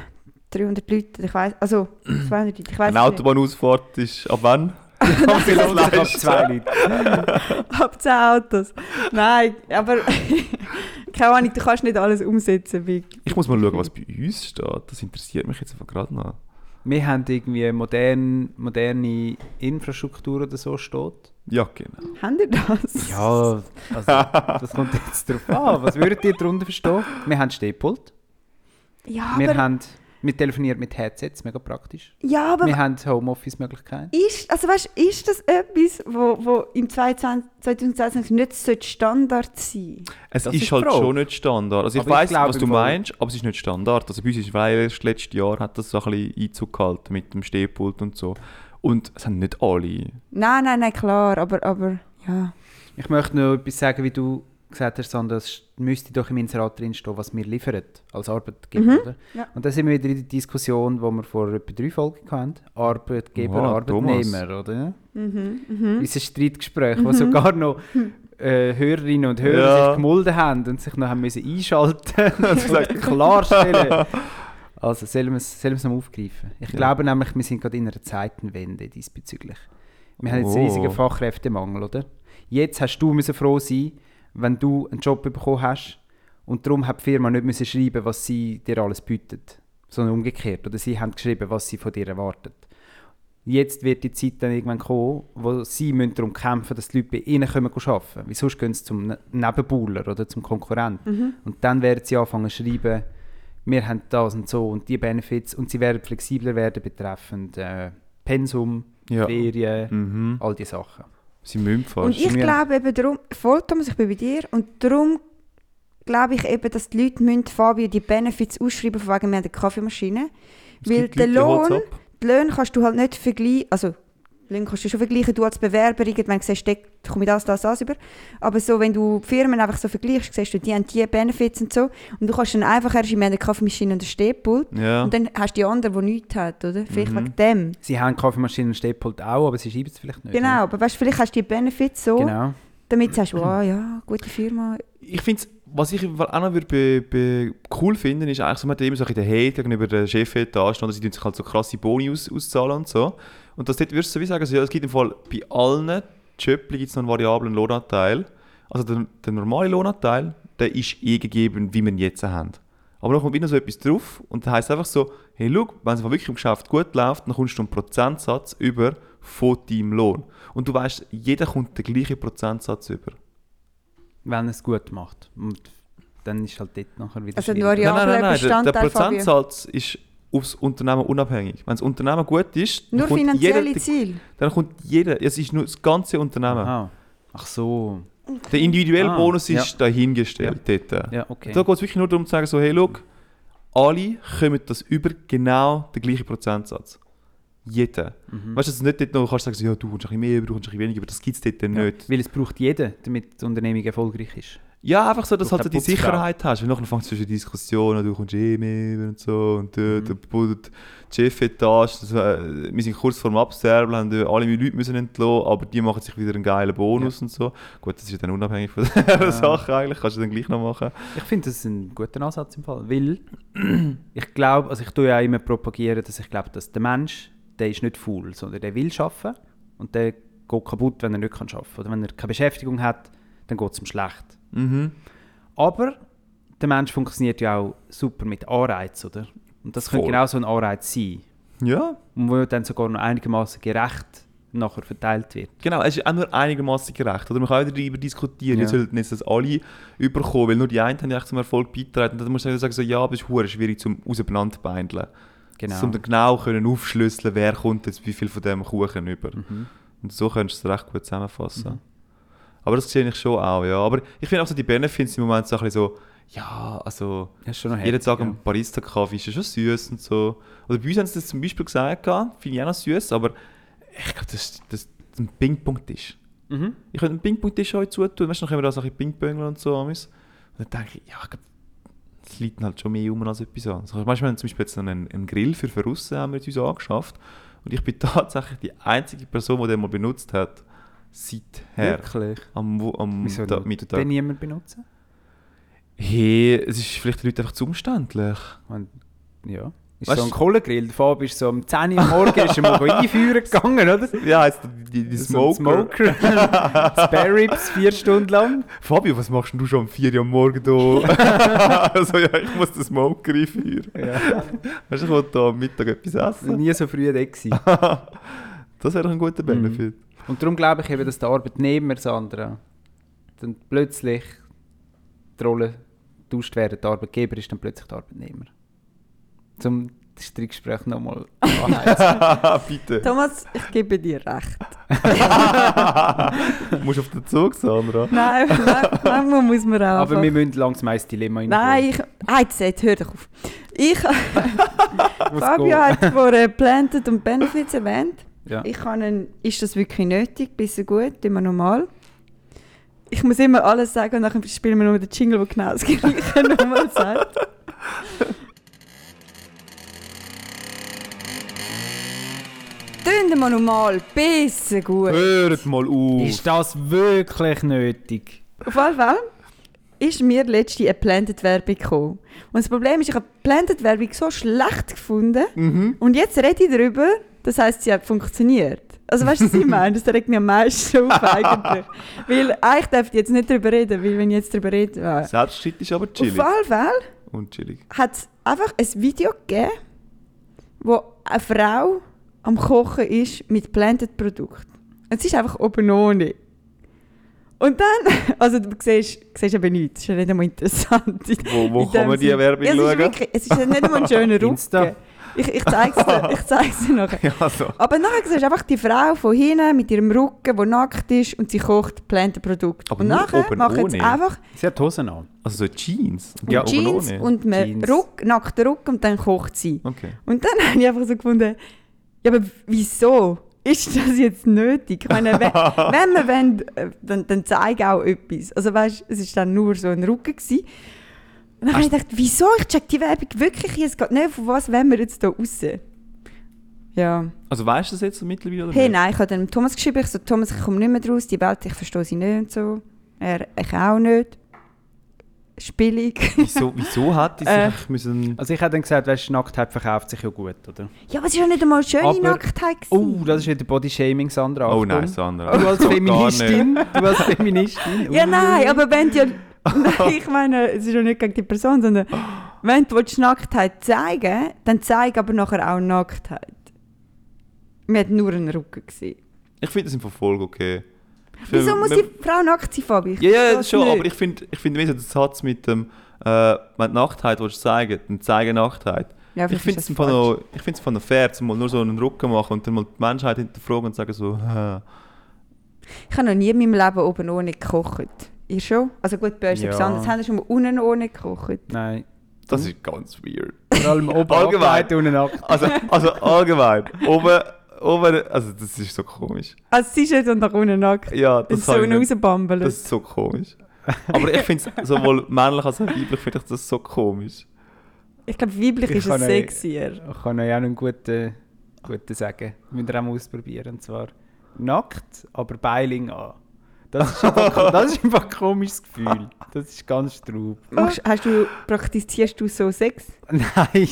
300 Leuten. Ich weiß, also 200 Leute, ich weiß Eine Autobahnausfahrt ist ab wann? (laughs) Kann sich das Ab zwei Leute. Ab 10 Autos. Nein, aber (laughs) keine Ahnung, du kannst nicht alles umsetzen. Wie Ich muss mal schauen, was bei uns steht. Das interessiert mich jetzt einfach gerade noch. Wir haben irgendwie modern, moderne Infrastruktur oder so steht. Ja, genau. haben ihr das? Ja, also, das kommt jetzt darauf an. Was würdet ihr darunter verstehen? Wir haben Stehpult. Ja, Wir, aber, haben, wir telefonieren mit Headsets, mega praktisch. ja, aber Wir haben Homeoffice-Möglichkeiten. ist, also weißt, ist das etwas, wo, wo im 22 2022 nicht Standard sein Es Das ist, ist halt schon nicht Standard. Also ich weiß, was du meinst, aber es ist nicht Standard. Also bei uns ist, erst letztes Jahr hat das so ein bisschen Einzug gehalten mit dem Stehpult und so. Und es haben nicht alle. Nein, nein, nein, klar, aber, aber ja. Ich möchte noch etwas sagen, wie du gesagt hast, Sandra, es müsste doch im Inserat drinstehen, was wir liefern als Arbeitgeber. Mhm, Oder? ja. Und da sind wir wieder in der Diskussion, die wir vor etwa drei Folgen hatten. Arbeitgeber, Wow, Arbeitnehmer, oder? Mhm, mhm. Unser Streitgespräch, wo sogar noch (laughs) äh, Hörerinnen und Hörer Ja. sich gemulden haben und sich noch haben müssen einschalten (laughs) und (laughs) klarstellen. Also sollen wir es sollen wir es noch aufgreifen? Ich Ja. glaube nämlich, wir sind gerade in einer Zeitenwende diesbezüglich. Wir haben jetzt Oh. einen riesigen Fachkräftemangel, oder? Jetzt hast du müssen froh sein, wenn du einen Job bekommen hast und darum hat die Firma nicht müssen schreiben, was sie dir alles bietet, sondern umgekehrt. Oder sie haben geschrieben, was sie von dir erwartet. Jetzt wird die Zeit dann irgendwann kommen, wo sie müssen darum kämpfen dass die Leute bei ihnen arbeiten Weil sonst gehen sie zum Ne- Nebenbuhler oder zum Konkurrenten. Und dann werden sie anfangen zu schreiben, wir haben das und so und die Benefits und sie werden flexibler werden betreffend äh, Pensum, Ja. Ferien, Mhm. all diese Sachen. Sie müssen fast. Und ich mir- glaube eben darum, voll Thomas, ich bin bei dir, und darum glaube ich eben, dass die Leute müssen Fabio die Benefits ausschreiben, von wegen wir haben eine Kaffeemaschine. Es Weil Leute, holt's Lohn, die Löhne kannst du halt nicht vergleichen, also Kannst du schon vergleichen, du als Bewerber, irgendwann siehst du, da komme ich das, das, das über. Aber so, wenn du die Firmen einfach so vergleichst, siehst du, die haben die Benefits und so. Und du kannst dann einfach erst, wir haben eine Kaffeemaschine und einen Stehpult. Ja. Und dann hast du die andere, die nichts hat, oder? Vielleicht Mhm. wegen dem. Sie haben Kaffeemaschinen und Stehpult auch, aber sie schreiben es vielleicht nicht. Genau, aber weißt, vielleicht hast du die Benefits so, Genau. damit du sagst, (clears throat) wow, ja, gute Firma. ich finde was ich auch noch be, be cool finden, ist eigentlich so, man hat immer so ein bisschen den Hate gegenüber der Chefetage, und sie tun sich halt so krasse Boni aus, auszahlen und so. Und das dort würdest du so wie sagen, also, ja, es gibt im Fall bei allen Jobs gibt es noch einen variablen Lohnanteil. Also der, der normale Lohnanteil, der ist eh gegeben, wie wir ihn jetzt haben. Aber dann kommt wieder so etwas drauf und das heisst einfach so, hey, schau, wenn es wirklich im Geschäft gut läuft, dann kommst du einen Prozentsatz über von deinem Lohn. Und du weißt, jeder kommt den gleichen Prozentsatz über. Wenn er es gut macht. Und dann ist halt dort nachher wieder Also ein variabler Der, der Bestandteil, Fabio. Prozentsatz ist aufs Unternehmen unabhängig. Wenn das Unternehmen gut ist, dann Nur kommt, finanzielle jeder, Ziele. dann kommt jeder, es ist nur das ganze Unternehmen. Aha. Ach so. Der individuelle Ah, Bonus ja. ist dahingestellt dort. Ja, okay. Da geht es wirklich nur darum zu sagen, so, hey, look, alle kommen das über genau den gleichen Prozentsatz. Jeder. Mhm. Weißt du, dass du nicht dort noch kannst sagen, so, ja, du kommst ein bisschen mehr du kommst ein bisschen weniger über, das gibt es dort Ja, nicht. Weil es braucht jeder, damit die Unternehmung erfolgreich ist. Ja, einfach so, dass halt so die. Sicherheit hast. Weil nachher fängt es zwischen Diskussionen, du kommst eh mehr und so. Und äh, Mhm. der, der, Chefetage, das, äh, wir sind kurz vor dem Absterben, haben äh, alle Leute müssen entlassen, aber die machen sich wieder einen geilen Bonus und so. Gut, das ist ja dann unabhängig von (laughs) der Sache eigentlich, kannst du dann gleich noch machen. Ich finde das ein guter Ansatz im Fall, weil (clears throat) ich glaube, also ich tue ja auch immer propagieren, dass ich glaube, dass der Mensch, der ist nicht faul, sondern der will arbeiten und der geht kaputt, wenn er nicht kann arbeiten Oder wenn er keine Beschäftigung hat, dann geht es ihm schlecht. Mhm. Aber der Mensch funktioniert ja auch super mit Anreiz, oder? Und das könnte Voll. genau so ein Anreiz sein, Ja, und wo dann sogar noch einigermaßen gerecht nachher verteilt wird. genau. Es ist auch nur einigermaßen gerecht. Oder man kann auch darüber diskutieren, Ja. jetzt sollten jetzt das alle überkommen, weil nur die einen haben ja echt zum Erfolg beitragen. Und dann musst du sagen, so, ja, aber es ist schwierig zum auseinanderbeindeln. Genau. Um dann genau können aufschlüsseln, wer kommt jetzt wie viel von dem Kuchen über. Mhm. Und so könntest du es recht gut zusammenfassen. Aber das sehe ich schon auch, ja. Aber ich finde auch so die Benefits im Moment so ein bisschen so, ja, also Das jeden herzig, Tag ja. ein Barista-Kaffee ist ja schon süß und so. Oder bei uns haben sie das zum Beispiel gesagt, finde ich auch noch süß, aber ich glaube, das, das ein Ping-Pong-Tisch. Mhm. Ich könnte einen Ping-Pong-Tisch euch zutun, weißt du, dann können wir da so ein Ping-Pongeln und so. Und dann denke ich, ja, ich glaub, es liegt halt schon mehr um als etwas an. Also, manchmal haben wir zum Beispiel jetzt einen, einen Grill für Verrussen haben wir uns angeschafft. Und ich bin (laughs) tatsächlich die einzige Person, die den mal benutzt hat, seither. Wirklich? Am, am Wieso tut Mittag. den niemand benutzen? Hey, es ist vielleicht den Leuten einfach zu umständlich. Und, ja. Ist Weißt so ein. Der Fab ist so um 10 Uhr am Morgen ist er mal (laughs) einführen gegangen, oder? Ja, jetzt die, die, die So Smoker. Smoker. (laughs) Spare Ribs vier Stunden lang. Fabio, was machst du schon um 4 Uhr am Morgen da? (laughs) also ja, ich muss den Smoker einführen. Ja. Weißt du, ich wollte da am Mittag etwas essen. Nie so früh da gewesen. Das wäre doch ein guter Benefit. Und darum glaube ich eben, dass der Arbeitnehmer, Sandra, dann plötzlich die Rolle getauscht werden. Der Arbeitgeber ist dann plötzlich der Arbeitnehmer. Zum Streitgespräch nochmal (laughs) anheizen. (laughs) Bitte. Thomas, ich gebe dir recht. (laughs) Du musst auf den Zug, Sandra. Nein, nein, manchmal muss man auch. Aber einfach- wir müssen langsam ins Dilemma Nein, ich. Ah, jetzt, jetzt hör doch auf. Ich, Fabio hat vorher Planted und Benefits erwähnt. Ja. Ich kann einen, ist das wirklich nötig? Bisschen gut, immer normal. Ich muss immer alles sagen und dann spielen wir nur den Jingle, der genau das Gleiche (laughs) nochmal sagt. Tönt mal normal, bisschen gut. Hört mal auf. Ist das wirklich nötig? Auf jeden Fall ist mir letzte eine Planted-Werbung gekommen. Und das Problem ist, ich habe Planted-Werbung so schlecht gefunden. Mhm. Und jetzt rede ich darüber, das heisst, sie hat funktioniert. Also weißt du, was ich (laughs) meine? Das regt mich am meisten auf (laughs) eigentlich. Weil eigentlich darf ich jetzt nicht darüber reden, weil wenn ich jetzt darüber rede... Ja. Selbstschritt ist aber Auf chillig. jeden Fall Und chillig. hat es einfach ein Video gegeben, wo eine Frau am Kochen ist mit Blended Produkt. Es ist einfach oben ohne. Und dann, (laughs) also du siehst, siehst eben nichts, das ist ja nicht einmal interessant. Wo, wo kann man die Sinn. Werbung ja, es ist schauen? wirklich, Es ist ja nicht einmal ein schöner. Rücken. Ich, ich zeige es dir, ich zeig's dir nachher. (laughs) Ja, so. Aber nachher siehst du einfach die Frau von hinten mit ihrem Rücken, die nackt ist und sie kocht Blended Produkt. Aber und nachher oben machen sie einfach Sie hat Hosen an. Also so Jeans. und Ja, Jeans ohne. und man Jeans. Ruck, nackten Rücken und dann kocht sie. Okay. Und dann (laughs) habe ich einfach so gefunden, ja, aber wieso? Ist das jetzt nötig? Ich meine, wenn, (laughs) wenn wir wollen, äh, dann, dann zeige auch etwas. Also weißt, es war dann nur so ein Rücken. Gewesen. Und dann habe ich gedacht, wieso? Ich check die Werbung wirklich jetzt gerade nicht. Von was wollen wir jetzt hier raus? Ja. Also weißt du das jetzt so mittlerweile oder Hey, nicht? nein, ich habe dann Thomas geschrieben, ich so, Thomas, ich komme nicht mehr draus, die Welt, ich verstehe sie nicht und so. Er, ich auch nicht. Spielig. Wieso, wieso hat die (laughs) sich Äh. müssen... Also ich hätte dann gesagt, weißt, du, Nacktheit verkauft sich ja gut, oder? ja, aber es war ja nicht einmal eine schöne Aber- Nacktheit. Oh, gewesen. das ist wieder Bodyshaming, Sandra. Oh nein, Sandra. Du als So gar nicht. Feministin, du als Feministin. Ja, nein, aber wenn du ja. (laughs) Nein, ich meine, es ist ja nicht gegen die Person, sondern wenn du Nacktheit zeigen dann zeig aber nachher auch Nacktheit. Wir hatten nur einen Rücken gesehen. Ich finde das im Verfolg okay. Ich Wieso muss man- die Frau nackt sein, Fabi? Ich Ja, ja, schon, es aber nicht. ich finde ich find den Satz mit dem, äh, wenn du Nacktheit willst zeigen, dann zeige Nacktheit. ja, ich finde es von noch, ich find's von noch fair, zum mal nur so einen Rücken machen und dann mal die Menschheit hinterfragen und sagen so, hä. (laughs) Ich habe noch nie in meinem Leben oben ohne gekocht. Ihr schon? Also gut, bei uns Ja. etwas anderes. Haben Sie schon mal unten ohne gekocht? Nein, das ist ganz weird. vor allem oben (laughs) Allgemein. nackt. Also, also allgemein, oben, oben, also das ist so komisch. Also sie ist jetzt nach unten nackt. Ja, das, so hab ich nicht- rausbambeln. das ist so komisch. Aber ich finde es sowohl männlich als auch weiblich finde ich das so komisch. Ich glaube, weiblich Ich ist es sexier. Ich kann euch auch noch einen guten, guten sagen. Müsst ihr auch mal ausprobieren. Und zwar nackt, aber Beiling an. Das ist einfach, das ist einfach ein komisches Gefühl. Das ist ganz straub. (laughs) Machst, hast du, praktizierst du so Sex? Nein.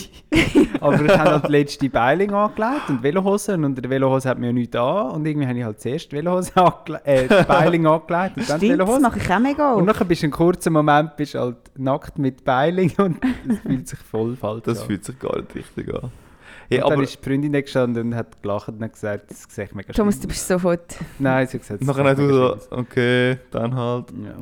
aber ich habe halt letzte die Beiling angelegt und Velohose. Und unter der Velohose hat mir ja nichts an. Und irgendwie habe ich halt zuerst die Velohose angelegt, äh, die (laughs) Beiling angelegt und dann Stimmt, das Velohose. mache ich auch mega Und nachher bist du einen kurzen Moment bist halt nackt mit Beiling und es fühlt sich voll falsch Das an. fühlt sich gar nicht richtig an. Und Hey, dann aber ist die Freundin da gestanden und hat gelacht und hat gesagt, das sehe ich mega Thomas, du bist sofort... Nein, sie hat gesagt, nachher ich du so, okay, dann halt. Ja.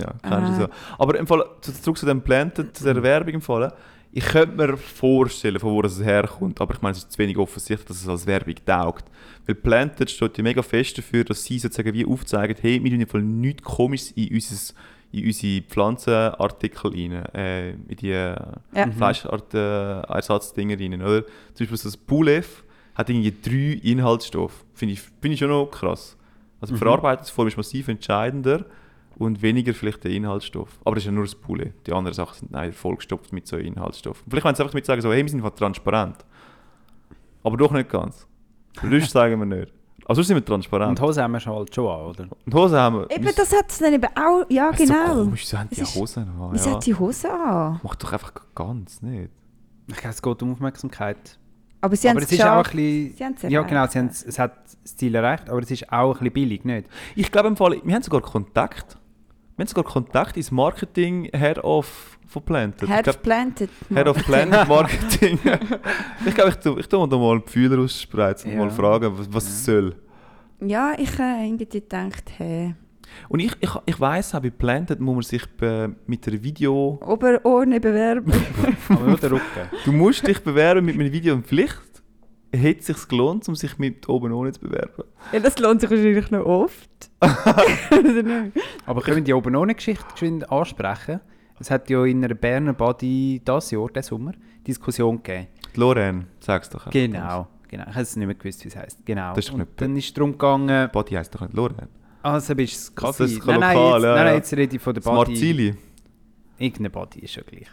Ja, kennst du so. Aber im Fall, zu- zurück zu dem Planted, zu der Werbung im Fall. Ich könnte mir vorstellen, von wo es herkommt, aber ich meine, es ist zu wenig offensichtlich, dass es als Werbung taugt. Weil Planted steht ja mega fest dafür, dass sie sozusagen wie aufzeigen, hey, wir tun im Fall nichts Komisches in, unser, in unsere Pflanzenartikel rein, äh, in die äh, Ja. Fleischersatzdinger rein, oder? Zum Beispiel so das Poulet hat irgendwie drei Inhaltsstoffe. Finde ich, finde ich schon noch krass. Also die Mhm. Verarbeitungsform ist massiv entscheidender und weniger vielleicht der Inhaltsstoff. Aber das ist ja nur das Poulet. Die anderen Sachen sind nein, vollgestopft mit so Inhaltsstoffen. Vielleicht wollen sie einfach damit sagen, so, hey, wir sind einfach transparent. Aber doch nicht ganz. Lust (laughs) sagen wir nicht. Also sind wir transparent. Und Hose haben wir schon halt schon an, oder? Und Hosen haben wir. Eben, das hat es dann eben auch... Ja, Das ist So genau. komisch, so haben die Es ist- Hosen an. Wieso Ja. hat sie Hose an? Mach doch einfach ganz nicht. Ich glaube, es geht um Aufmerksamkeit. Aber sie haben aber es es ist auch ein bisschen... Sie haben es Ja, erreicht. genau, sie haben, es hat das Ziel erreicht, aber es ist auch ein bisschen billig, nicht? Ich glaube im Fall, wir haben sogar Kontakt. Wir haben sogar Kontakt ins Marketing Head of von Planted. Head of Planted. Head of Planet (laughs) Marketing. ich glaube, ich tue, ich tue da mal die Fühler ausspreizen und Ja. mal fragen, was, was es soll. Ja, ich äh, irgendwie gedacht, hey. Und ich, ich, ich weiss auch, bei Planted muss man sich be, mit einem Video... Ober ohne bewerben. Aber nur der Rücken. Du musst dich bewerben mit einem Video und vielleicht hätte es sich gelohnt, um sich mit oben ohne zu bewerben. ja, das lohnt sich wahrscheinlich noch oft. (laughs) Aber können wir die oben ohne Geschichte geschwind ansprechen? Es hat ja in einer Berner Body dieses Jahr, diesen Sommer, Diskussion gegeben. Die Lorraine, sag's doch. einfach. Genau, genau. Ich habe es nicht mehr gewusst, wie es heisst. Genau. Das ist Und nicht- dann ist es darum gegangen, Body heisst doch nicht Lorraine. also bist du das Kaffee. Das ist nein, nein, lokal, jetzt, ja, nein, nein, ja. jetzt rede ich von der Body. Zili. Irgendeine Body ist schon gleich.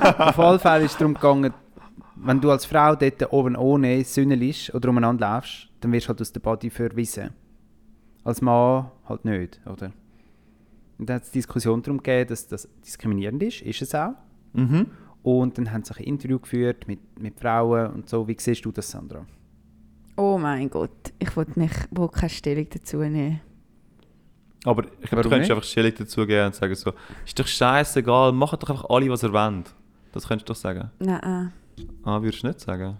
(laughs) Auf alle Fälle ist es darum gegangen, wenn du als Frau dort oben ohne sünnelst oder umeinander läufst, dann wirst du halt aus der Body verwiesen. Als Mann halt nicht, oder? Und dann hat es Diskussion darum gegeben, dass das diskriminierend ist. Ist es auch. Mhm. Und dann haben sie ein Interview geführt mit, mit Frauen und so. Wie siehst du das, Sandra? Oh mein Gott, ich wollte nicht, will keine Stellung dazu nehmen. Aber ich glaube, du könntest nicht? einfach Stellung dazu geben und sagen so, ist doch scheißegal, macht doch einfach alle, was ihr wollt. Das könntest du doch sagen. Nein. Ah, würdest du nicht sagen?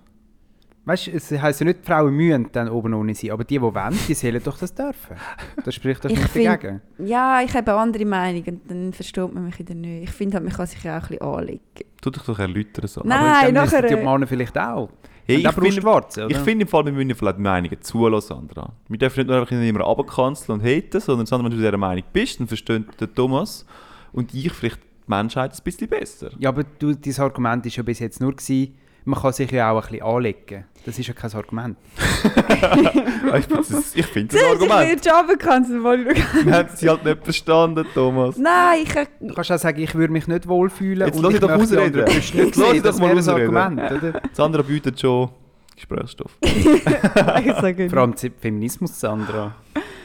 weißt du, es heisst ja nicht, die Frauen müssen dann oben ohne sein, aber die, die wollen, die sollen doch das dürfen. Das spricht doch Ich nicht find- dagegen. Ja, ich habe eine andere Meinung und dann versteht man mich wieder nicht. Ich finde, halt, man kann sich ja auch ein bisschen anlegen. Tu dich doch erläutern. So. Nein. aber dann nachher, die Männer vielleicht auch. Hey, ich finde-? Ich finde im Fall, wir müssen vielleicht die Meinungen zulassen, Sandra. Wir dürfen nicht nur einfach immer runterkanzeln und haten, sondern Sandra, wenn du dieser Meinung bist, dann versteht der Thomas und ich vielleicht die Menschheit ein bisschen besser. Ja, aber du, dein Argument war ja bis jetzt nur, gewesen, man kann sich ja auch ein bisschen anlegen. Das ist ja kein Argument. (laughs) ich finde das, ich Ich Argument. will Jobben canceln, wollen wir- Wir haben sie halt nicht verstanden, Thomas. Nein, ich... Du kannst auch sagen, ich würde mich nicht wohlfühlen Jetzt lass ich ich doch ausreden. Jetzt lass ich doch Das mal ein ausreden. Argument, oder? Sandra bietet schon Gesprächsstoff. (laughs) ich sage Vor allem Feminismus, Sandra. (laughs)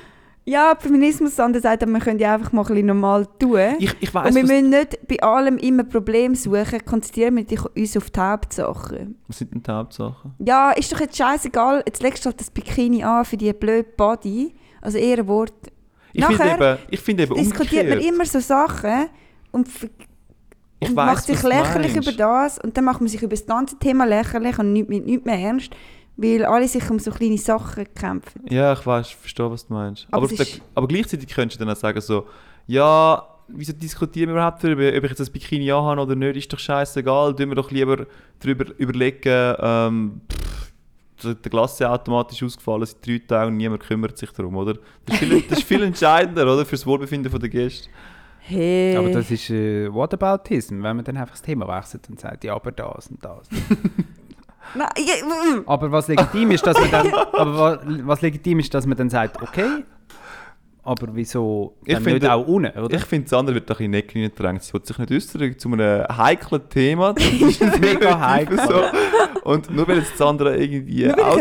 Ja, Feminismus andere sagt, wir können ja einfach mal ein bisschen normal tun. Ich, ich und weiss, wir was, müssen nicht bei allem immer Probleme suchen, konzentrieren wir dich- uns auf die Hauptsachen. was sind denn die Hauptsachen? Ja, ist doch jetzt scheißegal, jetzt legst du halt das Bikini an für die blöde Body, also eher Wort. Ich finde eben, ich finde eben Diskutiert man umgekehrt. immer so Sachen und, und weiss, macht sich lächerlich über das und dann macht man sich über das ganze Thema lächerlich und nicht, mit nichts mehr ernst, weil alle sich um so kleine Sachen kämpfen. Ja, ich weiß, ich verstehe, was du meinst. Aber Aber, der, aber gleichzeitig könntest du dann auch sagen so, ja, wieso diskutieren wir überhaupt darüber, ob ich jetzt das Bikini anhabe oder nicht, ist doch scheißegal, tun wir doch lieber darüber überlegen, ähm, pff, der der Glasseautomat ist ausgefallen seit drei Tagen und niemand kümmert sich darum, oder? Das ist viel, (laughs) das ist viel entscheidender, oder, für das Wohlbefinden der Gäste. Hey. Aber das ist äh, Whataboutism, wenn man dann einfach das Thema wechselt und sagt, ja, aber das und das. (laughs) Nein, ja, Aber was legitim ist, dass man dann, aber wa- was legitim ist, dass man dann sagt, okay, aber wieso Ich dann nicht finde- auch unten, oder? Ich finde, das andere wird doch in den Neck hineingedrängt. Sie will sich nicht äußern zu einem heiklen Thema. (laughs) Das ist Mega heikel. So. Und nur weil jetzt das andere irgendwie auch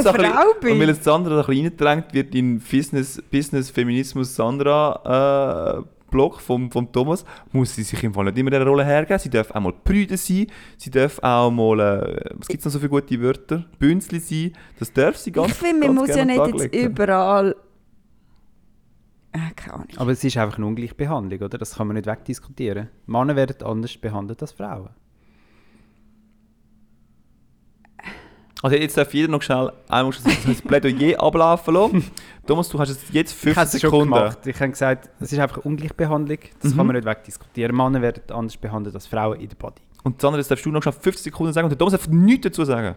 bin. Und weil jetzt das andere ein bisschen reingedrängt wird in Business, Business Feminismus Sandra äh, Blog vom, vom Thomas, muss sie sich im Fall nicht immer dieser Rolle hergeben. Sie darf auch mal Brüder sein, sie darf auch mal, äh, was gibt es noch so für gute Wörter? Bünzli sein. Das darf sie ganz ich finde, man muss ja nicht jetzt überall... Äh, keine Ahnung. Aber es ist einfach eine Ungleichbehandlung, oder? Das kann man nicht wegdiskutieren. Männer werden anders behandelt als Frauen. Also jetzt darf jeder noch schnell einmal das Plädoyer (laughs) ablaufen lassen. Thomas, du hast jetzt, jetzt Ich 50 habe es schon Sekunden. gemacht. Ich habe gesagt, es ist einfach eine Ungleichbehandlung. Das Mhm. kann man nicht wegdiskutieren. Männer werden anders behandelt als Frauen in der Body. Und Sandra, jetzt darfst du noch schnell 50 Sekunden sagen und der Thomas darf nichts dazu sagen.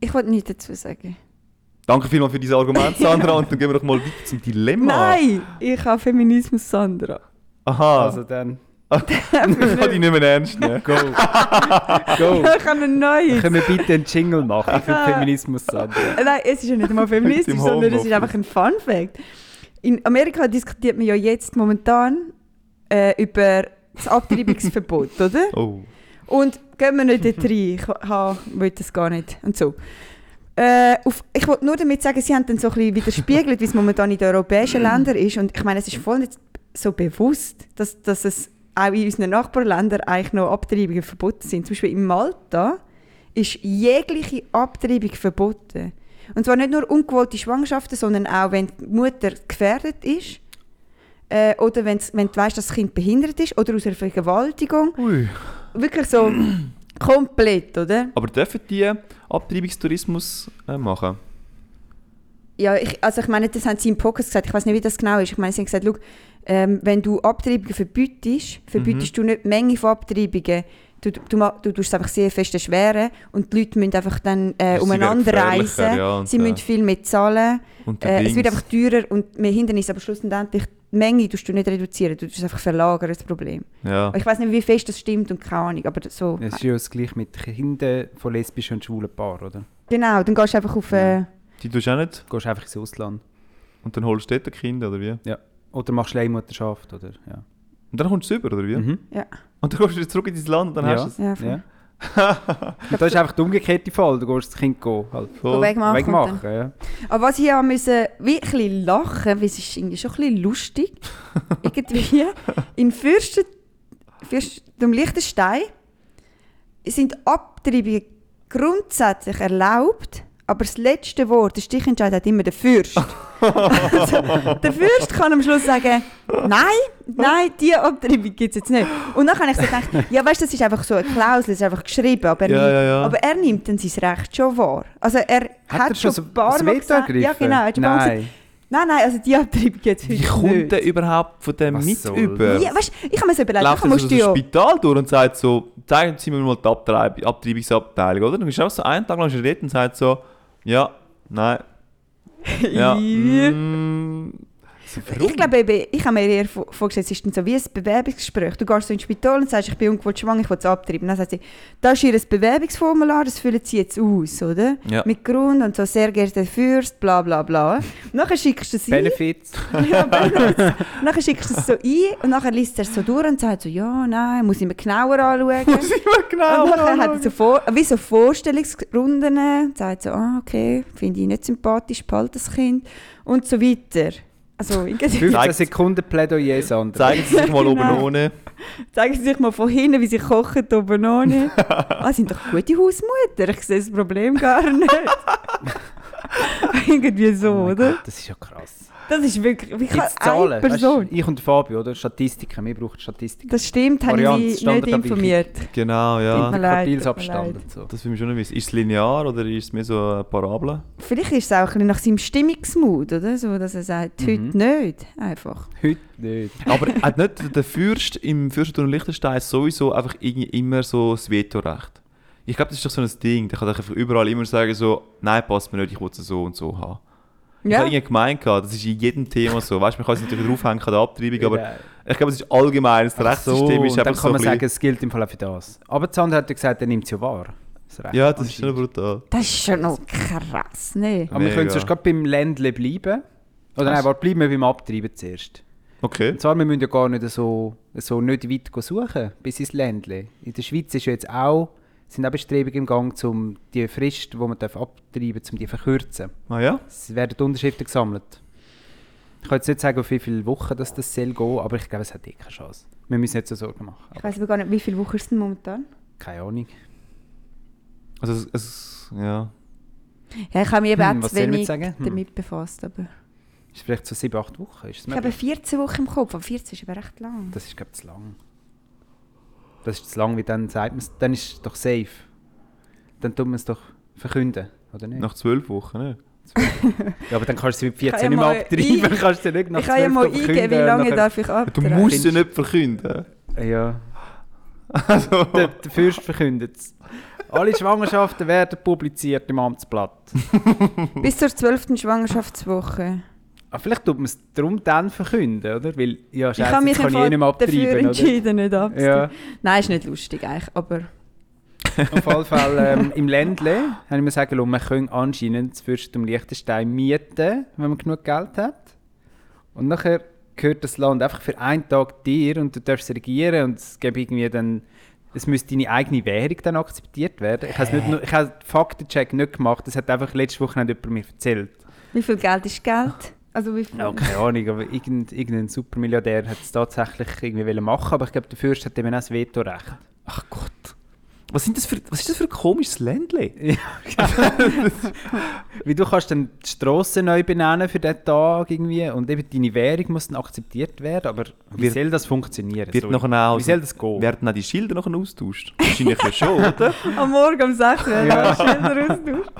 Ich wollte nichts dazu sagen. Danke vielmals für dieses Argument, (laughs) Sandra. und dann gehen wir doch mal weiter zum Dilemma. Nein, ich habe Feminismus Sandra. Aha, Also dann, ich kann dich nicht mehr ernst nehmen. go. go. (laughs) Ich habe ein neues. Können wir bitte einen Jingle machen für den Feminismus, Sandra? Äh, Nein, es ist ja nicht einmal (laughs) feministisch, Im sondern es ist einfach ein Fun Fact. In Amerika diskutiert man ja jetzt momentan äh, über das Abtreibungsverbot, (laughs) oder? Oh. Und gehen wir nicht dort rein, ich ha, will das gar nicht und so. Äh, auf, ich wollte nur damit sagen, sie haben dann so ein bisschen widerspiegelt, wie es momentan in den europäischen Ländern ist. Und ich meine, es ist voll nicht so bewusst, dass, dass es auch in unseren Nachbarländern eigentlich noch Abtreibungen verboten sind. Zum Beispiel in Malta ist jegliche Abtreibung verboten. Und zwar nicht nur ungewollte Schwangerschaften, sondern auch, wenn die Mutter gefährdet ist. Äh, oder wenn's, wenn du weißt, dass das Kind behindert ist. Oder aus einer Vergewaltigung. Ui. Wirklich so (clears throat) komplett, oder? Aber dürfen die Abtreibungstourismus äh, machen? Ja, ich, also ich meine, das haben sie im Podcast gesagt, ich weiß nicht, wie das genau ist. Ich meine, sie haben gesagt, ähm, wenn du Abtreibungen verbietest, verbietest du nicht die Menge von Abtreibungen. Du, du, ma- du tust es einfach sehr fest erschweren und die Leute müssen einfach dann äh, umeinander reisen. ja, sie äh, müssen viel mehr zahlen. Äh, es wird einfach teurer und mehr Hindernis, aber schlussendlich die Menge tust du nicht reduzieren, du tust einfach verlagern, das Problem. Ja. Ich weiß nicht, wie fest das stimmt und keine Ahnung, aber so. Es ist ja das gleiche mit Kindern von lesbischen und schwulen Paaren, oder? Genau, dann gehst du einfach auf... Äh, Die tust du auch nicht Du gehst einfach ins Ausland. und dann holst du dort ein Kind, oder wie? Oder machst Leihmutterschaft, oder? Ja. Und dann kommst du es über, oder wie? Mhm. Und dann kommst du wieder zurück in dein Land und dann Ja. hast du es. ja, ja. (laughs) Und das ist einfach der umgekehrte Fall. Du gehst das Kind go, halt. Voll. wegmachen. wegmachen. Ja. Aber was ich ja müssen, wie ein bisschen lachen, weil es ist irgendwie schon ein bisschen lustig. (laughs) irgendwie in Fürsten, Fürstum Liechtenstein sind Abtreibungen grundsätzlich erlaubt, aber das letzte Wort, der Stichentscheid hat immer der Fürst. (laughs) also, der Fürst kann am Schluss sagen, nein, nein, die Abtreibung gibt es jetzt nicht. Und dann habe ich so gedacht, (laughs) ja weißt du, das ist einfach so eine Klausel, das ist einfach geschrieben, aber er, Ja, nimmt, ja, ja. aber er nimmt dann sein Recht schon wahr. Also er hat, er schon so ein paar Mal gesagt, ja genau, er hat schon ein paar Mal gesagt, Nein. nein, nein, also die Abtreibung gibt es Wie heute kommt nicht. der überhaupt von dem Was mit soll über? Ja, weißt, ich habe mir so überlegt, Läuft er musst so ja... Spital durch und sagt so, zeigen Sie mir mal die Abtreib Abtreibungsabteilung, oder? Dann ist auch so einen Tag lang schon dort und sagt so, ja, nein, (laughs) ja, mm, so Ich glaube eben, ich habe mir eher vor- vorgestellt, es ist dann so wie ein Bewerbungsgespräch. Du gehst so ins Spital und sagst, ich bin ungewollt schwanger, ich will es abtreiben. Dann sagt sie, da ist ihr Bewerbungsformular, das füllen sie jetzt aus, oder? Ja. Mit Grund und so, sehr geehrter Fürst, bla bla bla. Nachher schickst du es ein. Benefits. (laughs) Ja, Benefits. nachher schickst du es so ein und nachher liest er es so durch und sagt so, ja, nein, muss ich mir genauer anschauen. genau. Und nachher hat er so, vor, wie so Vorstellungsrunden und sagt so, ah, okay, finde ich nicht sympathisch, behalte das Kind und so weiter. Also, irgendwie 15 Zeigt- Sekunden Plädoyer, Sandra. Zeigen Sie sich mal oben Genau. ohne. zeigen sie sich mal von hinten, wie sie kochen, oben ohne. ah, sind doch gute Hausmutter, ich sehe das Problem gar nicht. (laughs) irgendwie so, Oh oder? Gott, das ist ja krass. Das ist wirklich, wie kann Zahlen? eine Person... Weißt, ich und Fabio, oder? Statistiken, wir brauchen Statistiken. Das stimmt, habe ich nicht informiert. Genau, ja. Quartilsabstand und so. Das will ich schon noch wissen. Ist es linear oder ist es mehr so eine Parabel? Vielleicht ist es auch ein bisschen nach seinem Stimmungsmut, oder? So, dass er sagt, heute Mhm. nicht, einfach. Heute nicht. (laughs) Aber hat nicht der Fürst im Fürstentum Liechtenstein sowieso einfach immer so das Vetorecht? Ich glaube, das ist doch so ein Ding. Der kann einfach überall immer sagen so, nein, passt mir nicht, ich will es so und so haben. Ich Ja, habe irgendwie gemeint, gehabt, das ist in jedem Thema so. Weißt du, man kann es natürlich draufhängen an der Abtreibung, aber Nein. ich glaube, es ist allgemein. Das Rechtssystem ist und dann einfach kann so man sagen, es gilt im Fall auch für das. Aber Sandra hat ja gesagt, er nimmt es ja wahr. Das Recht, Ja, das ist schon brutal. das ist schon noch krass, ne? Aber wir können sonst gerade beim Ländle bleiben. Oder nein, Was? warte, bleiben wir beim Abtreiben zuerst. Okay. Und zwar, wir müssen ja gar nicht so, so nicht weit gehen suchen, bis ins Ländle. In der Schweiz ist ja jetzt auch, sind auch Bestrebungen im Gang, um die Frist, die man darf abtreiben darf, um die zu verkürzen. Ah ja? Es werden Unterschriften gesammelt. Ich kann jetzt nicht sagen, auf wie viele Wochen das, das soll gehen, aber ich glaube, es hat eh keine Chance. Wir müssen nicht so Sorgen machen. Ich weiß aber gar nicht, wie viele Wochen ist es denn momentan? keine Ahnung. Also es, es ja. Ja, ich habe mich eben Hm, auch zu wenig? Hm. damit befasst. Aber Ist vielleicht so 7, 8 Wochen? Ist ich habe möglich? 14 Wochen im Kopf, aber 14 ist aber recht lang. Das ist, glaube ich, zu lang. Das ist zu lang, wie dann sagt man es, dann ist es doch safe. Dann tut man es doch verkünden, oder nicht? Nach zwölf Wochen, ne? (laughs) Ja, aber dann kannst du sie mit Ich kann 14 ja nicht mehr abtreiben, ein- (laughs) kannst du nicht nach ich kann ja 12 mal eingeben, wie lange darf ich Du abtreiben. musst sie nicht verkünden. Ja, Also, (laughs) der, der Fürst verkündet es. Alle Schwangerschaften werden publiziert im Amtsblatt. Bis zur 12. Schwangerschaftswoche. Ah, vielleicht tut man es darum dann verkünden, oder? Weil, ja, Ich Scheiße, habe mich jetzt kann ich eh nicht mehr dafür abtreiben, oder? entschieden, nicht abzutreiben. Ja, Nein, ist nicht lustig eigentlich, aber auf jeden Fall ähm, im Ländle, habe ich mir sagen lassen, man kann anscheinend das Fürstum Liechtenstein mieten, wenn man genug Geld hat. Und nachher gehört das Land einfach für einen Tag dir und du darfst es regieren und es gibt irgendwie dann es müsste deine eigene Währung dann akzeptiert werden. Ich habe nicht ich habe den Faktencheck nicht gemacht, das hat einfach letzte Woche jemand mir erzählt. wie viel Geld ist Geld? Also wie viel? Ja, keine Ahnung, aber irgend, irgendein Supermilliardär hat es tatsächlich irgendwie machen, aber ich glaube, der Fürst hat eben auch das Vetorecht. Was, sind das für, was ist das für ein komisches Ländle? (laughs) (laughs) Wie du kannst dann die Straße neu benennen für diesen Tag irgendwie und eben deine Währung muss dann akzeptiert werden, aber wie Wird- soll das funktionieren? Wird Sorry. nachher auch wie soll das gehen? Werden auch die Schilder nachher austauscht? Wahrscheinlich ja schon, oder? (laughs) Am Morgen um 6 Uhr Ja. ja. Schilder austauscht.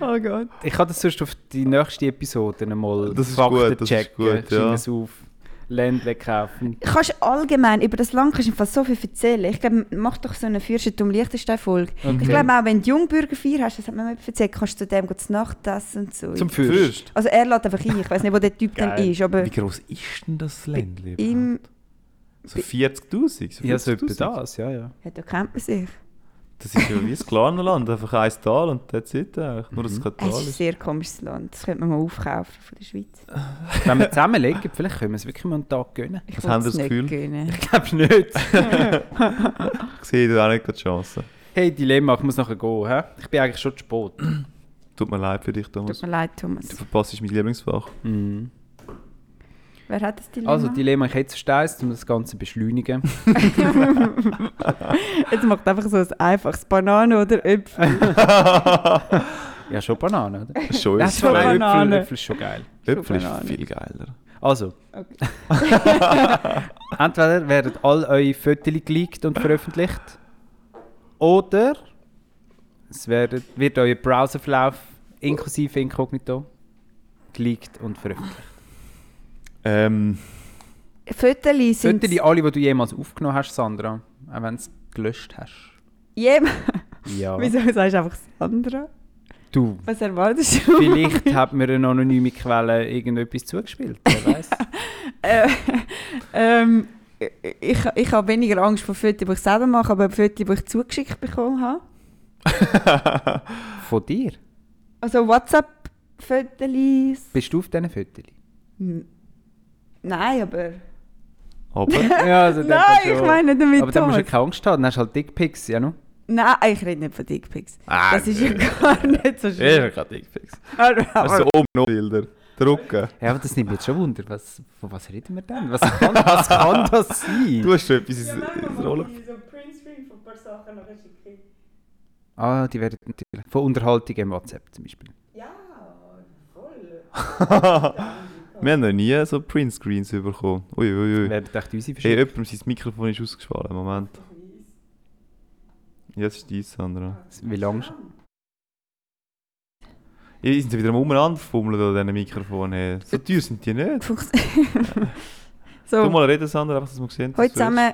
Oh Gott. Ich kann das sonst auf die nächste Episode einmal Das ist gut, das ist checken, gut, ja. schreiben es auf, Ländle kaufen. Kannst du allgemein über das Land kannst du im Fall so viel erzählen. Ich glaube, mach doch so eine Fürstentum Liechtenstein-Folge. Okay. Ich glaube auch, wenn du Jungbürgerfeier hast, das hat man mir erzählt, kannst du zu dem zu Nacht essen und so. Zum Fürst. also er lädt einfach ein. Ich weiß nicht, wo der Typ dann ist, aber Wie groß ist denn das Ländle? im... So 40'000? So Ja, so etwa 50'000? das, ja, ja. Ja, da kennt man sich. Das ist ja wie ein Clanenland, einfach ein Tal und that's it eigentlich. Nur, dass es Mhm. kein Es Tal ist ein ist. sehr komisches Land. Das könnte man mal aufkaufen von der Schweiz. (laughs) Wenn wir zusammenlegen, vielleicht können wir es wirklich mal einen Tag gönnen. Ich Was haben das nicht Gefühl? gönnen. Ich glaube nicht. (laughs) Ich sehe da auch nicht die Chance. Hey, Dilemma, ich muss nachher gehen. Hä? Ich bin eigentlich schon zu spät. Tut mir leid für dich, Thomas. Tut mir leid, Thomas. Du verpasst mein Lieblingsfach. Mhm. Wer hat das Dilemma? Also, Dilemma, ich hätte zuerst eins, um das Ganze zu beschleunigen. (laughs) Jetzt macht einfach so ein einfaches Banane oder Äpfel. (laughs) Ja, schon Banane, oder? (laughs) Schon ist schon. Äpfel, Banane. Äpfel ist schon geil. Äpfel ist Banane. viel geiler. Also, Okay. entweder werden all eure Fotos geleakt und veröffentlicht, oder es werden, wird euer Browserverlauf inklusive Inkognito geleakt und veröffentlicht. Ähm, Fotos sind... Fotos, alle, die du jemals aufgenommen hast, Sandra, auch wenn du es gelöscht hast. Jem (laughs) Ja. Wieso sagst du einfach Sandra? Du, Was erwartest du? vielleicht hat mir eine anonyme Quelle irgendetwas zugespielt, wer (laughs) weiß. Äh, ähm, ich, ich habe weniger Angst vor Fotos, die ich selber mache, aber Fotos, die ich zugeschickt bekommen habe. (laughs) Von dir? Also WhatsApp-Fotos. Bist du auf diesen Fotos? Nein, aber... aber (laughs) Ja, also Nein, ich meine damit Aber dann musst du ja keine Angst haben, dann hast du halt Dickpics, ja noch? Nein, ich rede nicht von Dickpics. Ah, Das ist ja gar nicht so Ja, schlimm. gerade Dickpics. Aber, Hast du so oben noch Bilder? Drucken. Ja, aber das nimmt mich jetzt schon Wunder. Was, von was reden wir denn? Was kann, (laughs) was kann das sein? Du hast schon etwas ins, ins Rollen. so Printscreen von ein paar Sachen nachher schicken. Ah, die werden natürlich. Von Unterhaltung im WhatsApp zum Beispiel. Ja, voll. (laughs) Wir haben noch nie so Printscreens bekommen. Ui, ui, ui. Werden echt unsere Hey, verschickt. jemandem sein Mikrofon ist ausgeschwollen. Moment. Jetzt ist dies, Sandra. Wie lange schon? Ja, sind wieder am Umeinander fummeln an diesen Mikrofon. Hey. So teuer sind die nicht. (laughs) Du so, mal reden, Sandra, einfach, dass wir sehen. heute zusammen,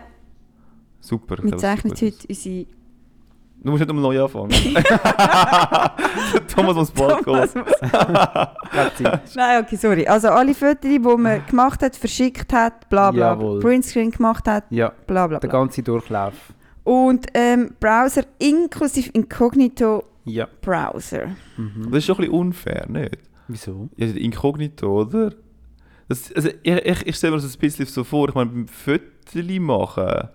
Super. ich wir glaube, zeichnen heute unsere... Du musst nicht um neu anfangen. Thomas muss bald Thomas Zeit. Nein, okay, sorry. Also alle Fotos, die man gemacht hat, verschickt hat, bla bla, Jawohl. Printscreen gemacht hat, Ja, bla bla der ganze Durchlauf. Und ähm, Browser inklusive Incognito Ja. Browser. Mhm. Das ist schon ein bisschen unfair, nicht? Wieso? Ja, Inkognito, oder? Das, also ich, ich, ich stelle mir das ein bisschen so vor, ich meine, beim Fotos machen,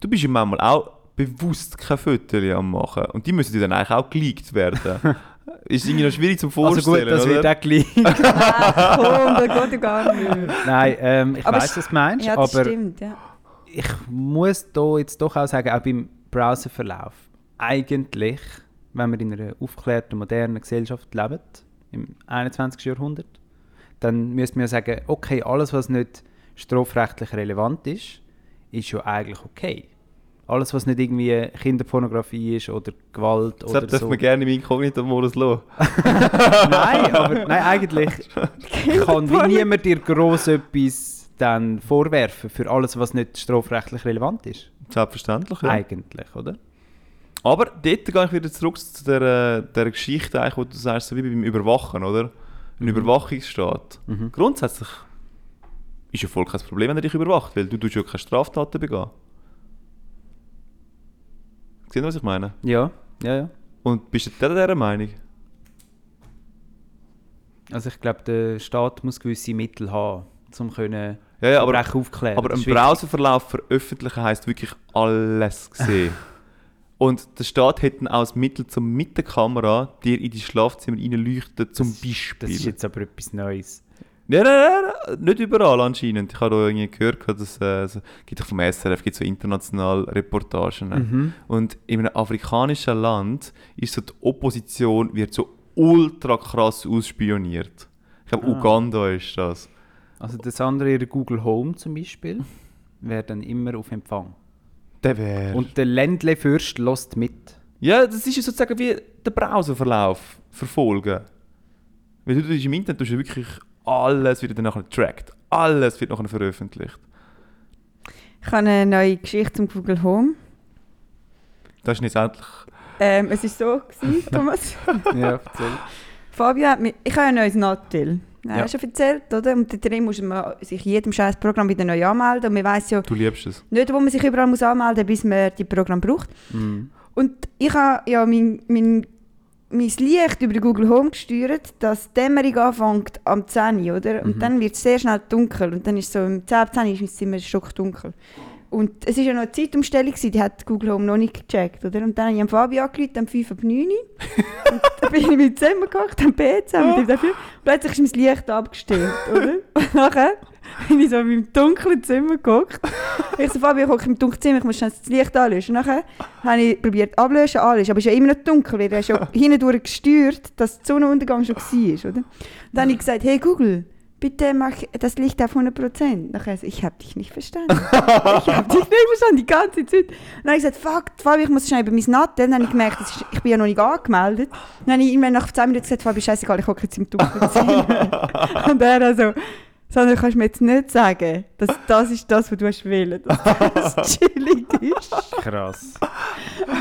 du bist ja manchmal auch bewusst kein Fotos am machen. Und die müssen dann eigentlich auch geleakt werden. (laughs) ist irgendwie noch schwierig zum Also Vorstellen, gut, das wird oder? auch gleich. (laughs) Ach komm, das geht ja gar nicht. Nein, ähm, ich Aber weiß, es- was du meinst, Ja, das aber stimmt, ja. ich muss da jetzt doch auch sagen, auch beim Browserverlauf, eigentlich, wenn wir in einer aufgeklärten, modernen Gesellschaft leben, im 21. Jahrhundert, dann müsste man ja sagen, okay, alles, was nicht strafrechtlich relevant ist, ist ja eigentlich okay. Alles, was nicht irgendwie Kinderpornografie ist oder Gewalt Das oder so. man gerne im Inkognito-Modus lassen. (laughs) nein, aber nein, eigentlich (laughs) kann wie niemand dir gross etwas dann vorwerfen für alles, was nicht strafrechtlich relevant ist. Selbstverständlich, ja. Eigentlich, oder? Aber dort gehe ich wieder zurück zu der, der Geschichte, eigentlich, wo du sagst, so wie beim Überwachen, oder? Ein Überwachungsstaat. Mhm. Grundsätzlich ist ja voll kein Problem, wenn er dich überwacht, weil du tust ja keine Straftaten begehen. Seht ihr, was ich meine? Ja, ja, ja. Und bist du der dieser Meinung? Also ich glaube, der Staat muss gewisse Mittel haben, um können Ja, ja, aber, aufklären. aber Das ein. Browserverlauf veröffentlichen heisst wirklich alles sehen. (laughs) Und der Staat hat dann auch das Mittel, zum mit der Kamera dir in dein Schlafzimmer reinleuchten, zum Beispiel. Das ist jetzt aber etwas Neues. Nein, nein, nein, nicht überall anscheinend. Ich habe da irgendwie gehört, dass äh, so, gibt auch vom SRF gibt so international Reportagen. Mhm. Und in einem afrikanischen Land ist so die Opposition wird so ultra krass ausspioniert. Ich glaube, Ah. Uganda ist das. Also das andere, ihre Google Home zum Beispiel, wäre dann immer auf Empfang. Der wäre. Und der Ländle-Fürst lässt mit. Ja, das ist ja sozusagen wie der Browserverlauf verfolgen. Weil du tust im Internet du wirklich alles wird dann nachher getrackt. Alles wird nachher veröffentlicht. Ich habe eine neue Geschichte zum Google Home. Das ist jetzt endlich. Ähm, es war so, gewesen, (laughs) Thomas. ja, erzähl. Fabio hat mir... Ich habe ein neues Nattel. Ja. Ja. Hast du schon erzählt, oder? Und da drin muss man sich jedem scheiß Programm wieder neu anmelden. Und man weiß ja Du liebst es. nicht, wo man sich überall muss anmelden muss, bis man die Programm braucht. Mhm. Und ich habe ja mein, mein, mein Licht über Google Home gesteuert, dass die Dämmerung anfängt am 10 Uhr, oder? Und Mhm. dann wird es sehr schnell dunkel. Und dann ist so, um 10 ab 10 Uhr ist mein Zimmer stockdunkel. Und es war ja noch eine Zeitumstellung, gewesen, die hat Google Home noch nicht gecheckt, oder? Und dann habe ich am Fabio angerufen, um 5 ab 9 Uhr. Und dann bin ich mit Zimmer gekocht, am PC, mit dem dafür. Plötzlich ist mein Licht abgestellt, oder? Und nachher bin ich so in meinem dunklen Zimmer gekocht. Ich so, Fabio, ich im dunklen Zimmer, ich muss schnell das Licht anlöschen. Und nachher habe ich probiert ablöschen, alles, aber es ist ja immer noch dunkel, weil er ist ja (laughs) hindurch gesteuert, dass der Sonnenuntergang schon war, oder? Und dann habe ich gesagt, hey Google, bitte mach das Licht auf 100%. Nachher so, ich habe dich nicht verstanden. ich habe dich nicht verstanden, die ganze Zeit. Und dann habe ich gesagt, fuck, Fabi, ich muss schnell über mein Natten. Dann habe ich gemerkt, ist, ich bin ja noch nicht angemeldet. Dann habe ich irgendwann nach 10 Minuten gesagt, Fabi, scheißegal, ich hocke jetzt im Zimmer. (laughs) Und er also, Sandra, kannst du mir jetzt nicht sagen, dass das ist das, was du hast wollen, dass das (laughs) chillig ist. Krass.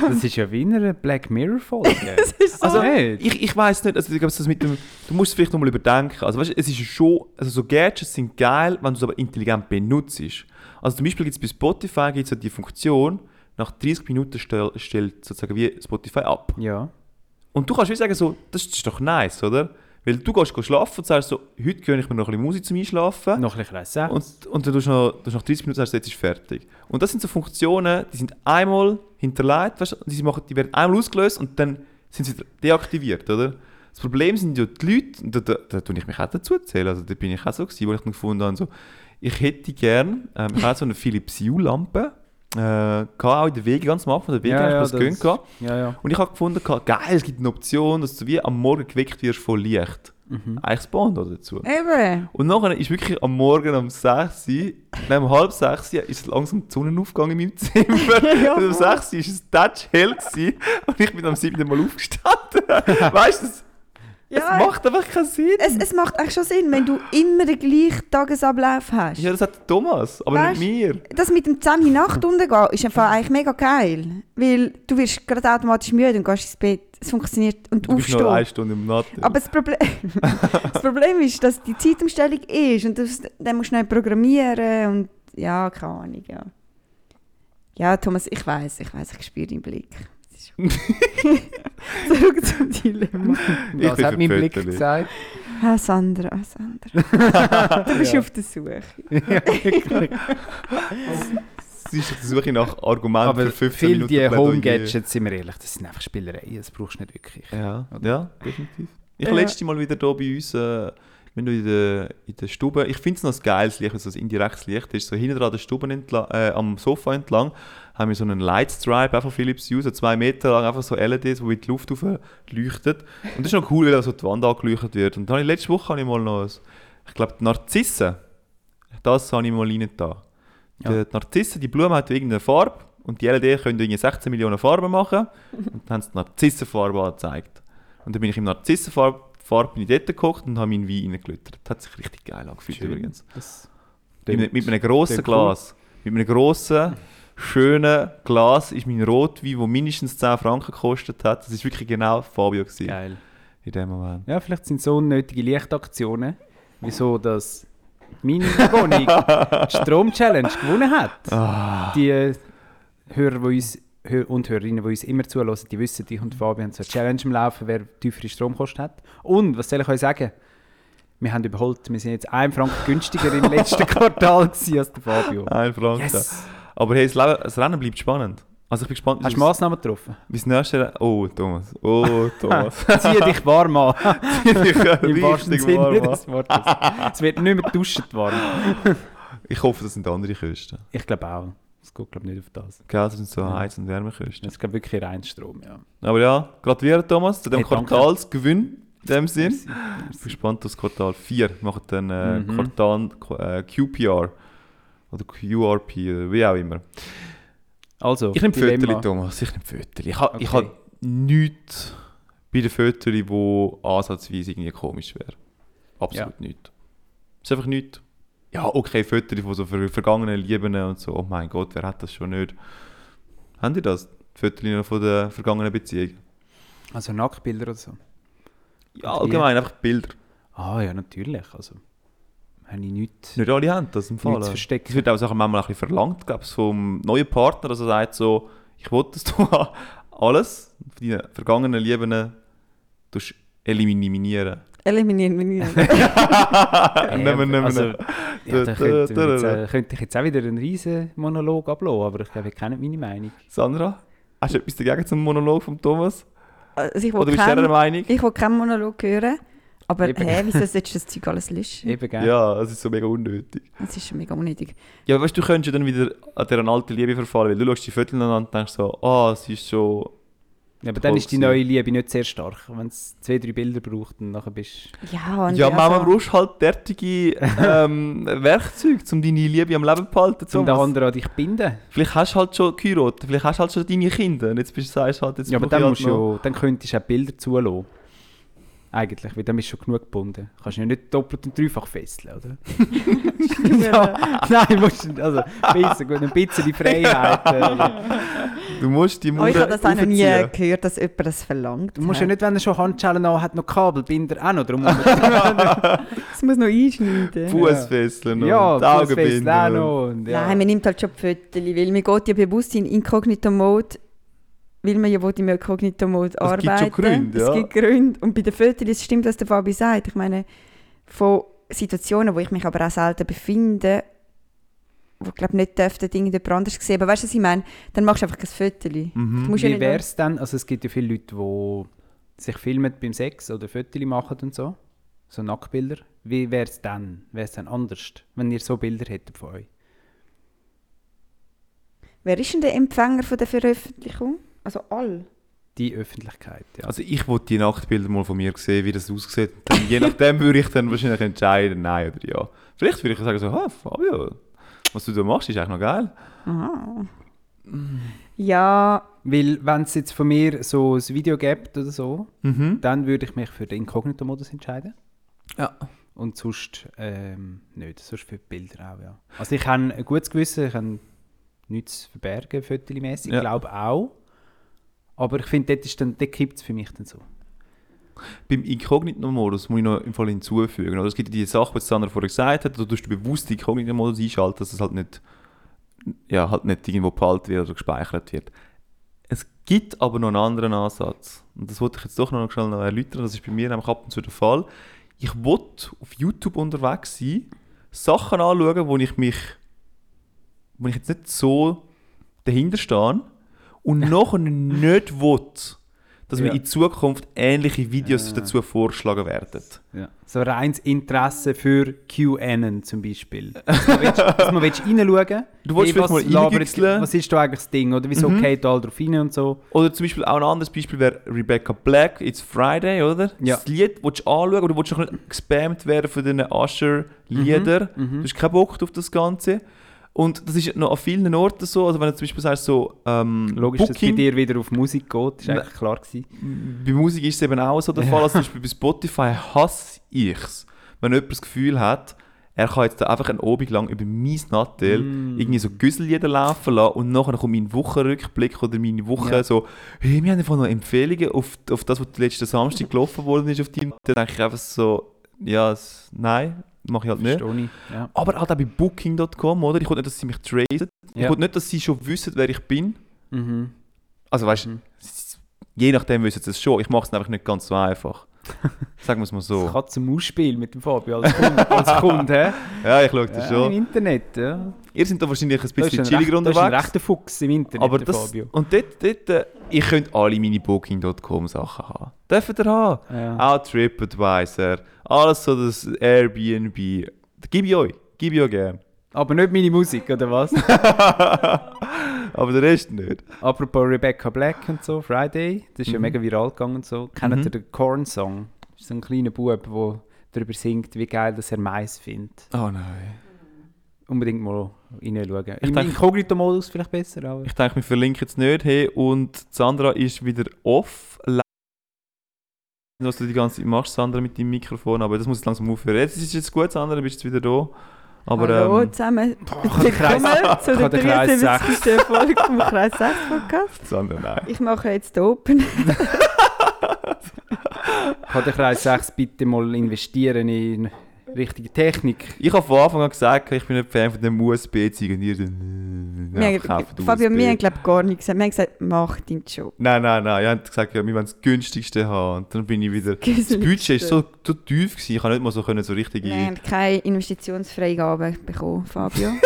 Das ist ja wie in einer Black Mirror-Folge. (laughs) Das ist so. Also, nicht. ich, ich weiß nicht, also ich glaube, das mit dem, du musst es vielleicht nochmal überdenken. Also, weißt, du, es ist schon, also so Gadgets sind geil, wenn du es aber intelligent benutzt. Also zum Beispiel gibt es bei Spotify gibt's ja die Funktion, nach 30 Minuten stell, stellt sozusagen wie Spotify ab. ja. Und du kannst wie sagen, so, das ist doch nice, oder? Weil du gehst schlafen und sagst so, heute gönne ich mir noch ein bisschen Musik zum Einschlafen. Noch ein bisschen Reisen. Und, und dann tust du noch, tust nach 30 Minuten sagst, jetzt ist fertig. Und das sind so Funktionen, die sind einmal hinterlegt, weißt, die, machen, die werden einmal ausgelöst und dann sind sie deaktiviert, oder? Das Problem sind ja die Leute, und da, da, da tue ich mich auch dazu zählen, also da bin ich auch so gewesen, wo ich dann gefunden habe, so, ich hätte gern, ähm, ich habe so eine Philips Hue-Lampe, äh, auch in der Wege, ganz am Anfang der Wege, Ja, ja, das das- ja, ja. Und ich habe gefunden, geil, es gibt eine Option, dass du wie am Morgen geweckt wirst von Licht. Eigentlich das Bond dazu. Eben. Und nachher ist wirklich am Morgen um 6 Uhr, nein, um halb 6 Uhr, ist langsam die Sonnenaufgang in meinem Zimmer. (laughs) Ja, und um 6 Uhr war es touch hell gewesen, und ich bin am 7. Mal aufgestanden. weißt du, das, Ja, es macht einfach keinen Sinn. es, es macht eigentlich schon Sinn, wenn du immer den gleichen Tagesablauf hast. ja, das hat Thomas, aber Weißt- nicht mir. Das mit dem 10 Uhr Nacht untergehen ist einfach eigentlich mega geil. Weil du wirst gerade automatisch müde und gehst ins Bett. Es funktioniert und Du bist nur aufstehen. eine Stunde im Nacht. Aber das Problem, (laughs) das Problem ist, dass die Zeitumstellung ist und das, dann musst du schnell programmieren und ja, keine Ahnung, ja. Ja, Thomas, ich weiß, ich weiß, ich spüre deinen Blick. (laughs) Zurück zum Dilemma. Ich Was bin hat mein Blick Fötterli. gesagt? Ah, Sandra, ah, Sandra. (laughs) Du bist Ja. auf der Suche. Sie ist auf der Suche nach Argumenten Aber für 15 viele Minuten die Plädoyer. Home-Gadgets, sind wir ehrlich, das sind einfach Spielereien, das brauchst du nicht wirklich. Ja, ja, definitiv. Ich Ja. letzte Mal wieder hier bei uns, äh, wenn du in der, in der Stube, ich finde es noch ein geiles Licht, also ein indirektes Licht ist, so hinten dran der Stube entlang, äh, am Sofa entlang, haben wir so einen Lightstripe, einfach Philips Hue, so zwei Meter lang, einfach so LEDs, die in die Luft leuchtet. Und das ist noch cool, weil so die Wand angeleuchtet wird. Und dann habe ich letzte Woche habe ich mal noch, ein, ich glaube, die Narzissen, das habe ich mal rein da. Ja. Die Narzissen, die Blume hat irgendeine Farbe und die LED können irgendwie 16 Millionen Farben machen (laughs) und dann haben sie die Narzissenfarbe angezeigt. Und dann bin ich im Narzissenfarbe Farbe bin ich dort geguckt und habe meinen Wein reingelötert. Das hat sich richtig geil angefühlt Schön. übrigens. Das Mit, einem- mit einem grossen klingt cool. Glas. Mit einem grossen, schönen Glas ist mein Rotwein, der mindestens 10 Franken gekostet hat. Das war wirklich genau Fabio gewesen, geil. in dem Moment. Ja, vielleicht sind so unnötige Lichtaktionen, wieso dass meine Wohnung die Strom-Challenge gewonnen hat. Ah. Die äh, Hörer die uns, und Hörerinnen, die uns immer zuhören, die wissen, ich und Fabian haben so eine Challenge im Laufen, wer tiefere Stromkosten hat. Und, was soll ich euch sagen? Wir haben überholt, wir sind jetzt 1 Franken günstiger im letzten (laughs) Quartal als der Fabio. Ein Franken. Yes! Aber hey, das, Leben, das Rennen bleibt spannend. Also ich bin gespannt, Hast du Massnahmen getroffen? das nächste. Oh, Thomas. Oh, (laughs) Thomas. Zieh dich warm an. (laughs) Im wahrsten Sinne des Wortes. Es wird nicht mehr duschen warm. Ich hoffe, das sind andere Kosten. Ich glaube auch. Es geht glaube nicht auf das. Gell, das sind so Ja. Heiz- und Wärmekosten. Das ist wirklich rein Strom, ja. Aber ja, gratuliere Thomas zu dem Hey. Quartalsgewinn. In dem Sinn. Ich bin gespannt aufs Quartal 4. Wir machen dann äh, Mhm. Quartal äh, QPR. Oder QRP, oder wie auch immer. Also, Ich nehme. Fötterli, Thomas. Ich nehme Fötterli. Ich habe Okay. ha nichts bei den Fötterli, wo ansatzweise irgendwie komisch wäre. Absolut nichts. Es ist einfach nichts. Ja, okay, Fötterli von so ver vergangenen Lieben und so. Oh mein Gott, wer hat das schon nicht? Haben die das? Fötterli noch von der vergangenen Beziehung? Also Nacktbilder oder so. Ja, allgemein einfach Bilder. Ah ja, natürlich. Also, habe ich nichts, Nicht alle haben das im Fall. nichts Es wird auch Sachen manchmal ein bisschen verlangt, glaube ich, vom neuen Partner, dass er sagt so, ich will, dass du alles, deine vergangenen Lieben, eliminieren. Eliminieren. (laughs) Ja, Nehmen nehmen also, ja, da könnte, jetzt, äh, könnte ich jetzt auch wieder einen riesen Monolog ablassen, aber ich glaube, ihr kennt meine Meinung. Sandra, hast du etwas dagegen zum Monolog von Thomas? also ich Oder bist du keinen- dieser Meinung? Ich will keinen Monolog hören. Aber Eben. hä, wieso du das Zeug alles löschen? (laughs) Eben, gell? Ja, es ist so mega unnötig. Das ist schon mega unnötig. Ja, weißt du, du könntest ja dann wieder an dieser alten Liebe verfallen, weil du schaust die Fotos an und denkst so, ah, sie ist schon... Ja, aber dann ist die neue Liebe nicht sehr stark. Wenn es zwei, drei Bilder braucht, dann nachher bist Ja, und ja, Mama, also- brauchst halt derartige ähm, (laughs) Werkzeuge, um deine Liebe am Leben zu behalten. um den anderen an dich binden. Vielleicht hast du halt schon geheiratet, vielleicht hast du halt schon deine Kinder und jetzt bist, sagst du halt, jetzt Ja, aber dann, musst halt du, noch- ja- dann könntest du auch Bilder zulassen. Eigentlich, weil dann bist du schon genug gebunden. Kannst du ja nicht doppelt und dreifach fesseln, oder? (laughs) ja, nein, musst du, also, bisschen, gut, ein bisschen die Freiheit. Äh, Du musst die Oh, Mauer ich habe das auch noch nie gehört, dass jemand das verlangt. du musst ja nicht, wenn er schon Handschellen an hat, noch Kabelbinder auch noch drum. ja, (laughs) Das muss noch einschneiden. Fußfesseln und ja die Augen Fußfesseln auch noch. Und, ja. Nein, man nimmt halt schon Fotos, weil man geht ja bewusst in Inkognito-Mode, weil man ja im Inkognito-Mode Es gibt arbeiten. schon Gründe, ja. Es gibt Gründe. Und bei den Fotos es stimmt, was der Fabi sagt. Ich meine, von Situationen, wo ich mich aber auch selten befinde, wo ich glaube nicht dürfte, Dinge jemand anders sehen. Aber weißt du, was ich meine? Dann machst du einfach ein Foto. Mhm. Ja Wie wäre es dann? Also es gibt ja viele Leute, die sich filmen beim Sex oder Fotos machen und so. So Nacktbilder. Wie wäre es dann? Wäre es dann anders, wenn ihr so Bilder hättet von euch? Wer ist denn der Empfänger von der Veröffentlichung? Also all. Die Öffentlichkeit, ja. Also ich wollte die Nachtbilder mal von mir sehen, wie das aussieht. Dann, je nachdem würde ich dann wahrscheinlich entscheiden, nein oder ja. Vielleicht würde ich sagen so, ah, Fabio, was du da machst, ist eigentlich noch geil. Aha. Ja, Weil wenn es jetzt von mir so ein Video gibt oder so, Mhm. dann würde ich mich für den Inkognito-Modus entscheiden. Ja. Und sonst ähm, nicht. Sonst für die Bilder auch, ja. Also ich habe ein gutes Gewissen, ich habe nichts zu verbergen, fotomässig, Ja. ich glaube auch. Aber ich finde, dort, dann- dort kippt es für mich dann so. Beim Inkognito-Modus muss ich noch im Fall hinzufügen. Oder? Es gibt ja die Sache, was Sandra vorher gesagt hat, da tust du bewusst den Inkognito-Modus einschalten, dass es halt nicht, ja, halt nicht irgendwo behalten wird oder gespeichert wird. Es gibt aber noch einen anderen Ansatz. Und das wollte ich jetzt doch noch schnell noch erläutern. Das ist bei mir nämlich ab und zu der Fall. Ich will auf YouTube unterwegs sein, Sachen anschauen, wo ich mich, wo ich jetzt nicht so dahinter stehe und nachher nicht will, dass Ja. in Zukunft ähnliche Videos Ah. dazu vorgeschlagen werden. Ja. So reines Interesse für QAnon zum Beispiel. (laughs) Dass man willst- dass man willst reinschauen Du willst vielleicht was mal labert-. Was ist da eigentlich das Ding? Oder wieso Mhm. geht all drauf rein und so? Oder zum Beispiel auch ein anderes Beispiel wäre Rebecca Black, It's Friday, oder? Ja. Das Lied willst du anschauen oder willst du noch nicht gespammt werden von diesen Usher-Liedern. Mhm. Du hast keinen Bock auf das Ganze. Und das ist noch an vielen Orten so. Also wenn du zum Beispiel sagst, so ähm, Logisch, dass es bei Booking, dir wieder auf Musik geht, ist eigentlich klar gewesen. bei Musik ist es eben auch so der Fall. Also zum Beispiel bei Spotify hasse ich es, wenn jemand das Gefühl hat, er kann jetzt da einfach einen Abend lang über mein Nattel Mm. irgendwie so Güssellieder laufen lassen und nachher kommt mein Wochenrückblick oder meine Woche Ja. so, hey, wir haben einfach noch Empfehlungen auf, auf das, was letzten Samstag gelaufen worden ist auf deinem Dann denke ich einfach so, ja, es, nein, mache ich halt nicht. Ich. Ja. Aber halt auch bei Booking.com, oder? Ich will nicht, dass sie mich tracen. Ich Ja. will nicht, dass sie schon wissen, wer ich bin. Mhm. Also weißt du, Mhm. je nachdem wissen sie es schon. Ich mache es einfach nicht ganz so einfach. (laughs) Sagen wir es mal Das so. kann zum Ausspiel mit dem Fabio als Kunde, als Kunde hä? (laughs) Ja, ich schaue das Ja, Im schon. Internet, ja. Ihr seid da wahrscheinlich ein Das bisschen chilliger recht, das ist ein unterwegs. rechter Fuchs im Internet, Aber das, Fabio. und dort, dort, äh, ihr könnt alle meine Booking.com Sachen haben. Dürft ihr haben. Ja. Auch TripAdvisor. Alles so das Airbnb. Das gebe ich euch. Gebe ich euch gerne. Aber nicht meine Musik, oder was? (laughs) Aber der Rest nicht. Apropos Rebecca Black und so, Friday, das ist ja Mhm. mega viral gegangen und so. Kennt Mhm. ihr den Korn-Song? Das ist so ein kleiner Bub, der darüber singt, wie geil dass er Mais findet. Oh nein. Unbedingt mal reinschauen. Ich Im denke- Inkognito-Modus vielleicht besser, aber... Ich denke, wir verlinken es nicht. Hey, und Sandra ist wieder off. Was du die ganze Zeit machst, Sandra, mit deinem Mikrofon, aber das muss jetzt langsam aufhören. Jetzt ist es jetzt gut, Sandra, bist jetzt wieder da. Aber Hallo ähm, zusammen. (laughs) ich den Kreis- Willkommen zu der habe den Kreis 73. Folge vom Kreis 6 Podcast. (laughs) Nein. Ich mache jetzt den Open. (laughs) Kann der Kreis 6 bitte mal investieren in richtige Technik? Ich habe von Anfang an gesagt, ich bin nicht Fan von dem dann, Wir haben- USB. wir haben glaube gar nichts gesagt. Wir haben gesagt, mach deinen Job. Nein, nein, nein. Ihr habt gesagt, ja, wir wollen das günstigste haben. Und dann bin ich wieder... Das Budget war so, so tief, gewesen, ich konnte nicht mal so, können, so richtige... Wir haben keine Investitionsfreigabe bekommen, Fabio. (laughs)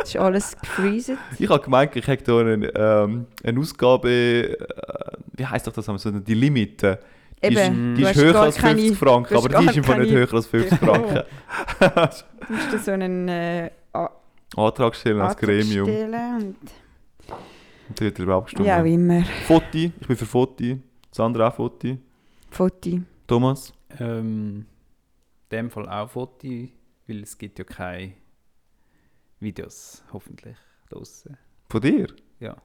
Das ist alles gefreezet. Ich habe gemeint, ich hätte hier eine, ähm, eine Ausgabe, äh, wie heisst doch das, so die Limite. Die Eben, ist, die ist höher als 50 keine- Franken, aber die ist Fall nicht höher als 50 Franken. Du musst so einen äh, Antrag stellen als Antrag Gremium. stellen und Und dann wird darüber abgestimmt. Ja, wie immer. Foti, ich bin für Foti. Sandra auch Foti. Foto. Thomas? Ähm, in dem Fall auch Foto, weil es gibt ja keine Videos, hoffentlich, draussen. Von dir? Ja.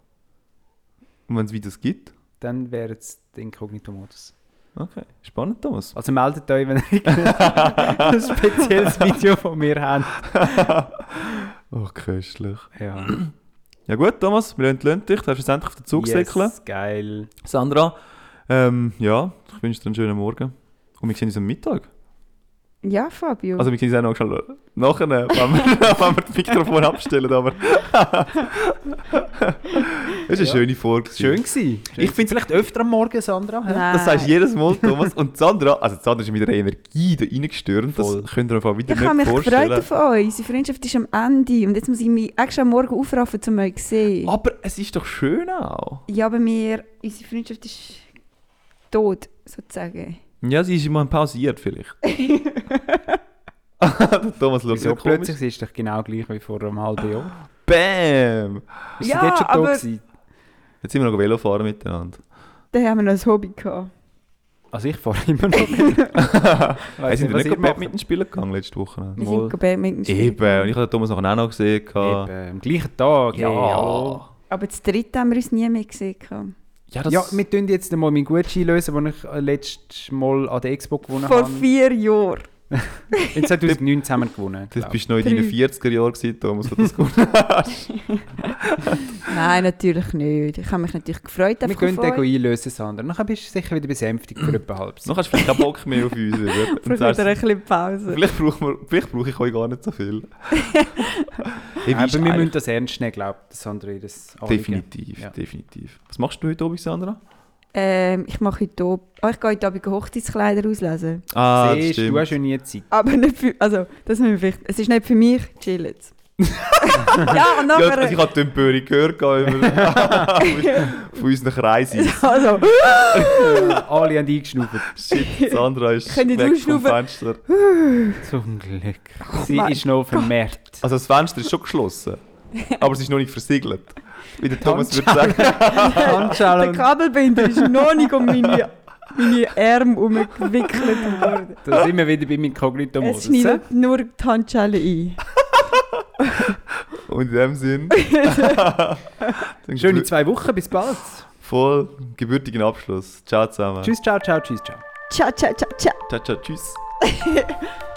Und wenn es Videos gibt? Dann wäre es der Inkognito-Modus. Okay, spannend, Thomas. Also meldet euch, wenn ihr (laughs) ein spezielles Video von mir habt. (laughs) Oh, köstlich. Ja. Ja gut, Thomas, wir lassen lönt dich. Du hast endlich auf den Zug säckeln. yes, geil. Sandra, ähm, ja, ich wünsche dir einen schönen Morgen. Und wir sehen uns am Mittag. Ja, Fabio. Also wir können uns auch noch schnell nachher, wenn wir, (laughs) wenn wir das Mikrofon abstellen, aber... das ist eine Ja. schöne Folge. gewesen. Schön gewesen. Ich finde vielleicht öfter am Morgen, Sandra. Nein. Das sagst du jedes Mal, Thomas. Und Sandra, also Sandra ist mit ihrer Energie da reingestürmt. Voll. Das könnt ihr einfach wieder ich habe nicht mich vorstellen. gefreut auf euch. Unsere Freundschaft ist am Ende. Und jetzt muss ich mich extra am Morgen aufraffen, um euch zu sehen. Aber es ist doch schön auch. Ja, aber wir, unsere Freundschaft ist tot, sozusagen. Ja, sie ist immer pausiert vielleicht. Der (laughs) (laughs) Thomas schaut so komisch. plötzlich? Ist doch genau gleich wie vor einem halben Jahr. Bam! Ist Ja, sie jetzt schon aber- da gewesen? Jetzt sind wir noch Velo fahren miteinander. Da haben wir noch ein Hobby gehabt. Also ich fahre immer noch. (laughs) Hey, Weiss sind wir was nicht Badminton spielen gegangen letzte Woche? Wir Mal. sind Badminton spielen. Eben, und ich habe Thomas nachher auch noch gesehen. gehabt. Eben, am gleichen Tag. Ja. hallo. Aber das dritte haben wir uns nie mehr gesehen. Ja, das, Ja, wir tun jetzt mal meinen Gutschein lösen, den ich äh, letztes Mal an der Expo gewonnen Vor habe. vier Jahren. In 2019 haben wir gewonnen. das glaub bist du noch in deinen Drei. 40er Jahren gewesen, Thomas, wo du das gut (laughs) Nein, natürlich nicht. Ich habe mich natürlich gefreut. ich. Wir können den einlösen, Sandra. Dann bist du sicher wieder besänftigt für etwa halbes. Noch hast du vielleicht keinen Bock mehr auf uns. Und Vielleicht wieder ein bisschen Pause. vielleicht, brauchen wir, vielleicht brauche ich euch gar nicht so viel. (laughs) hey, Aber wir müssen das ernst nehmen, glaube ich, Sandra. Das Anliegen. Definitiv, Ja. definitiv. Was machst du heute Abend, Sandra? Ähm, ich mache heute Abend, oh, ich gehe heute Abend Hochzeitskleider auslesen. Ah, Siehst, du hast ja nie Zeit. Aber nicht für, also, das müssen wir vielleicht, es ist nicht für mich, chill jetzt. (laughs) ja, und Ja, nachher... also ich habe die Empörung gehört (laughs) von unseren Kreisen. (laughs) also, Alle haben eingeschnauft. Shit, Sandra ist weg vom? Fenster. Zum Glück. Sie mein ist noch vermehrt. Also das Fenster ist schon geschlossen, aber es ist noch nicht versiegelt. Wie der Thomas würde Handschellen. sagen. der Handschellen. Kabelbinder ist noch nicht um meine, meine Arme herumgewickelt worden. Da sind wir wieder beim Es Inkognito-Modus. schneidet nur die Handschelle ein. (laughs) Und in dem Sinn. (laughs) Schöne zwei Wochen, bis bald. Voll gebürtigen Abschluss. Ciao zusammen. Tschüss, ciao, ciao, tschüss, ciao. Ciao, ciao, ciao, ciao. Ciao, ciao, tschüss. (laughs)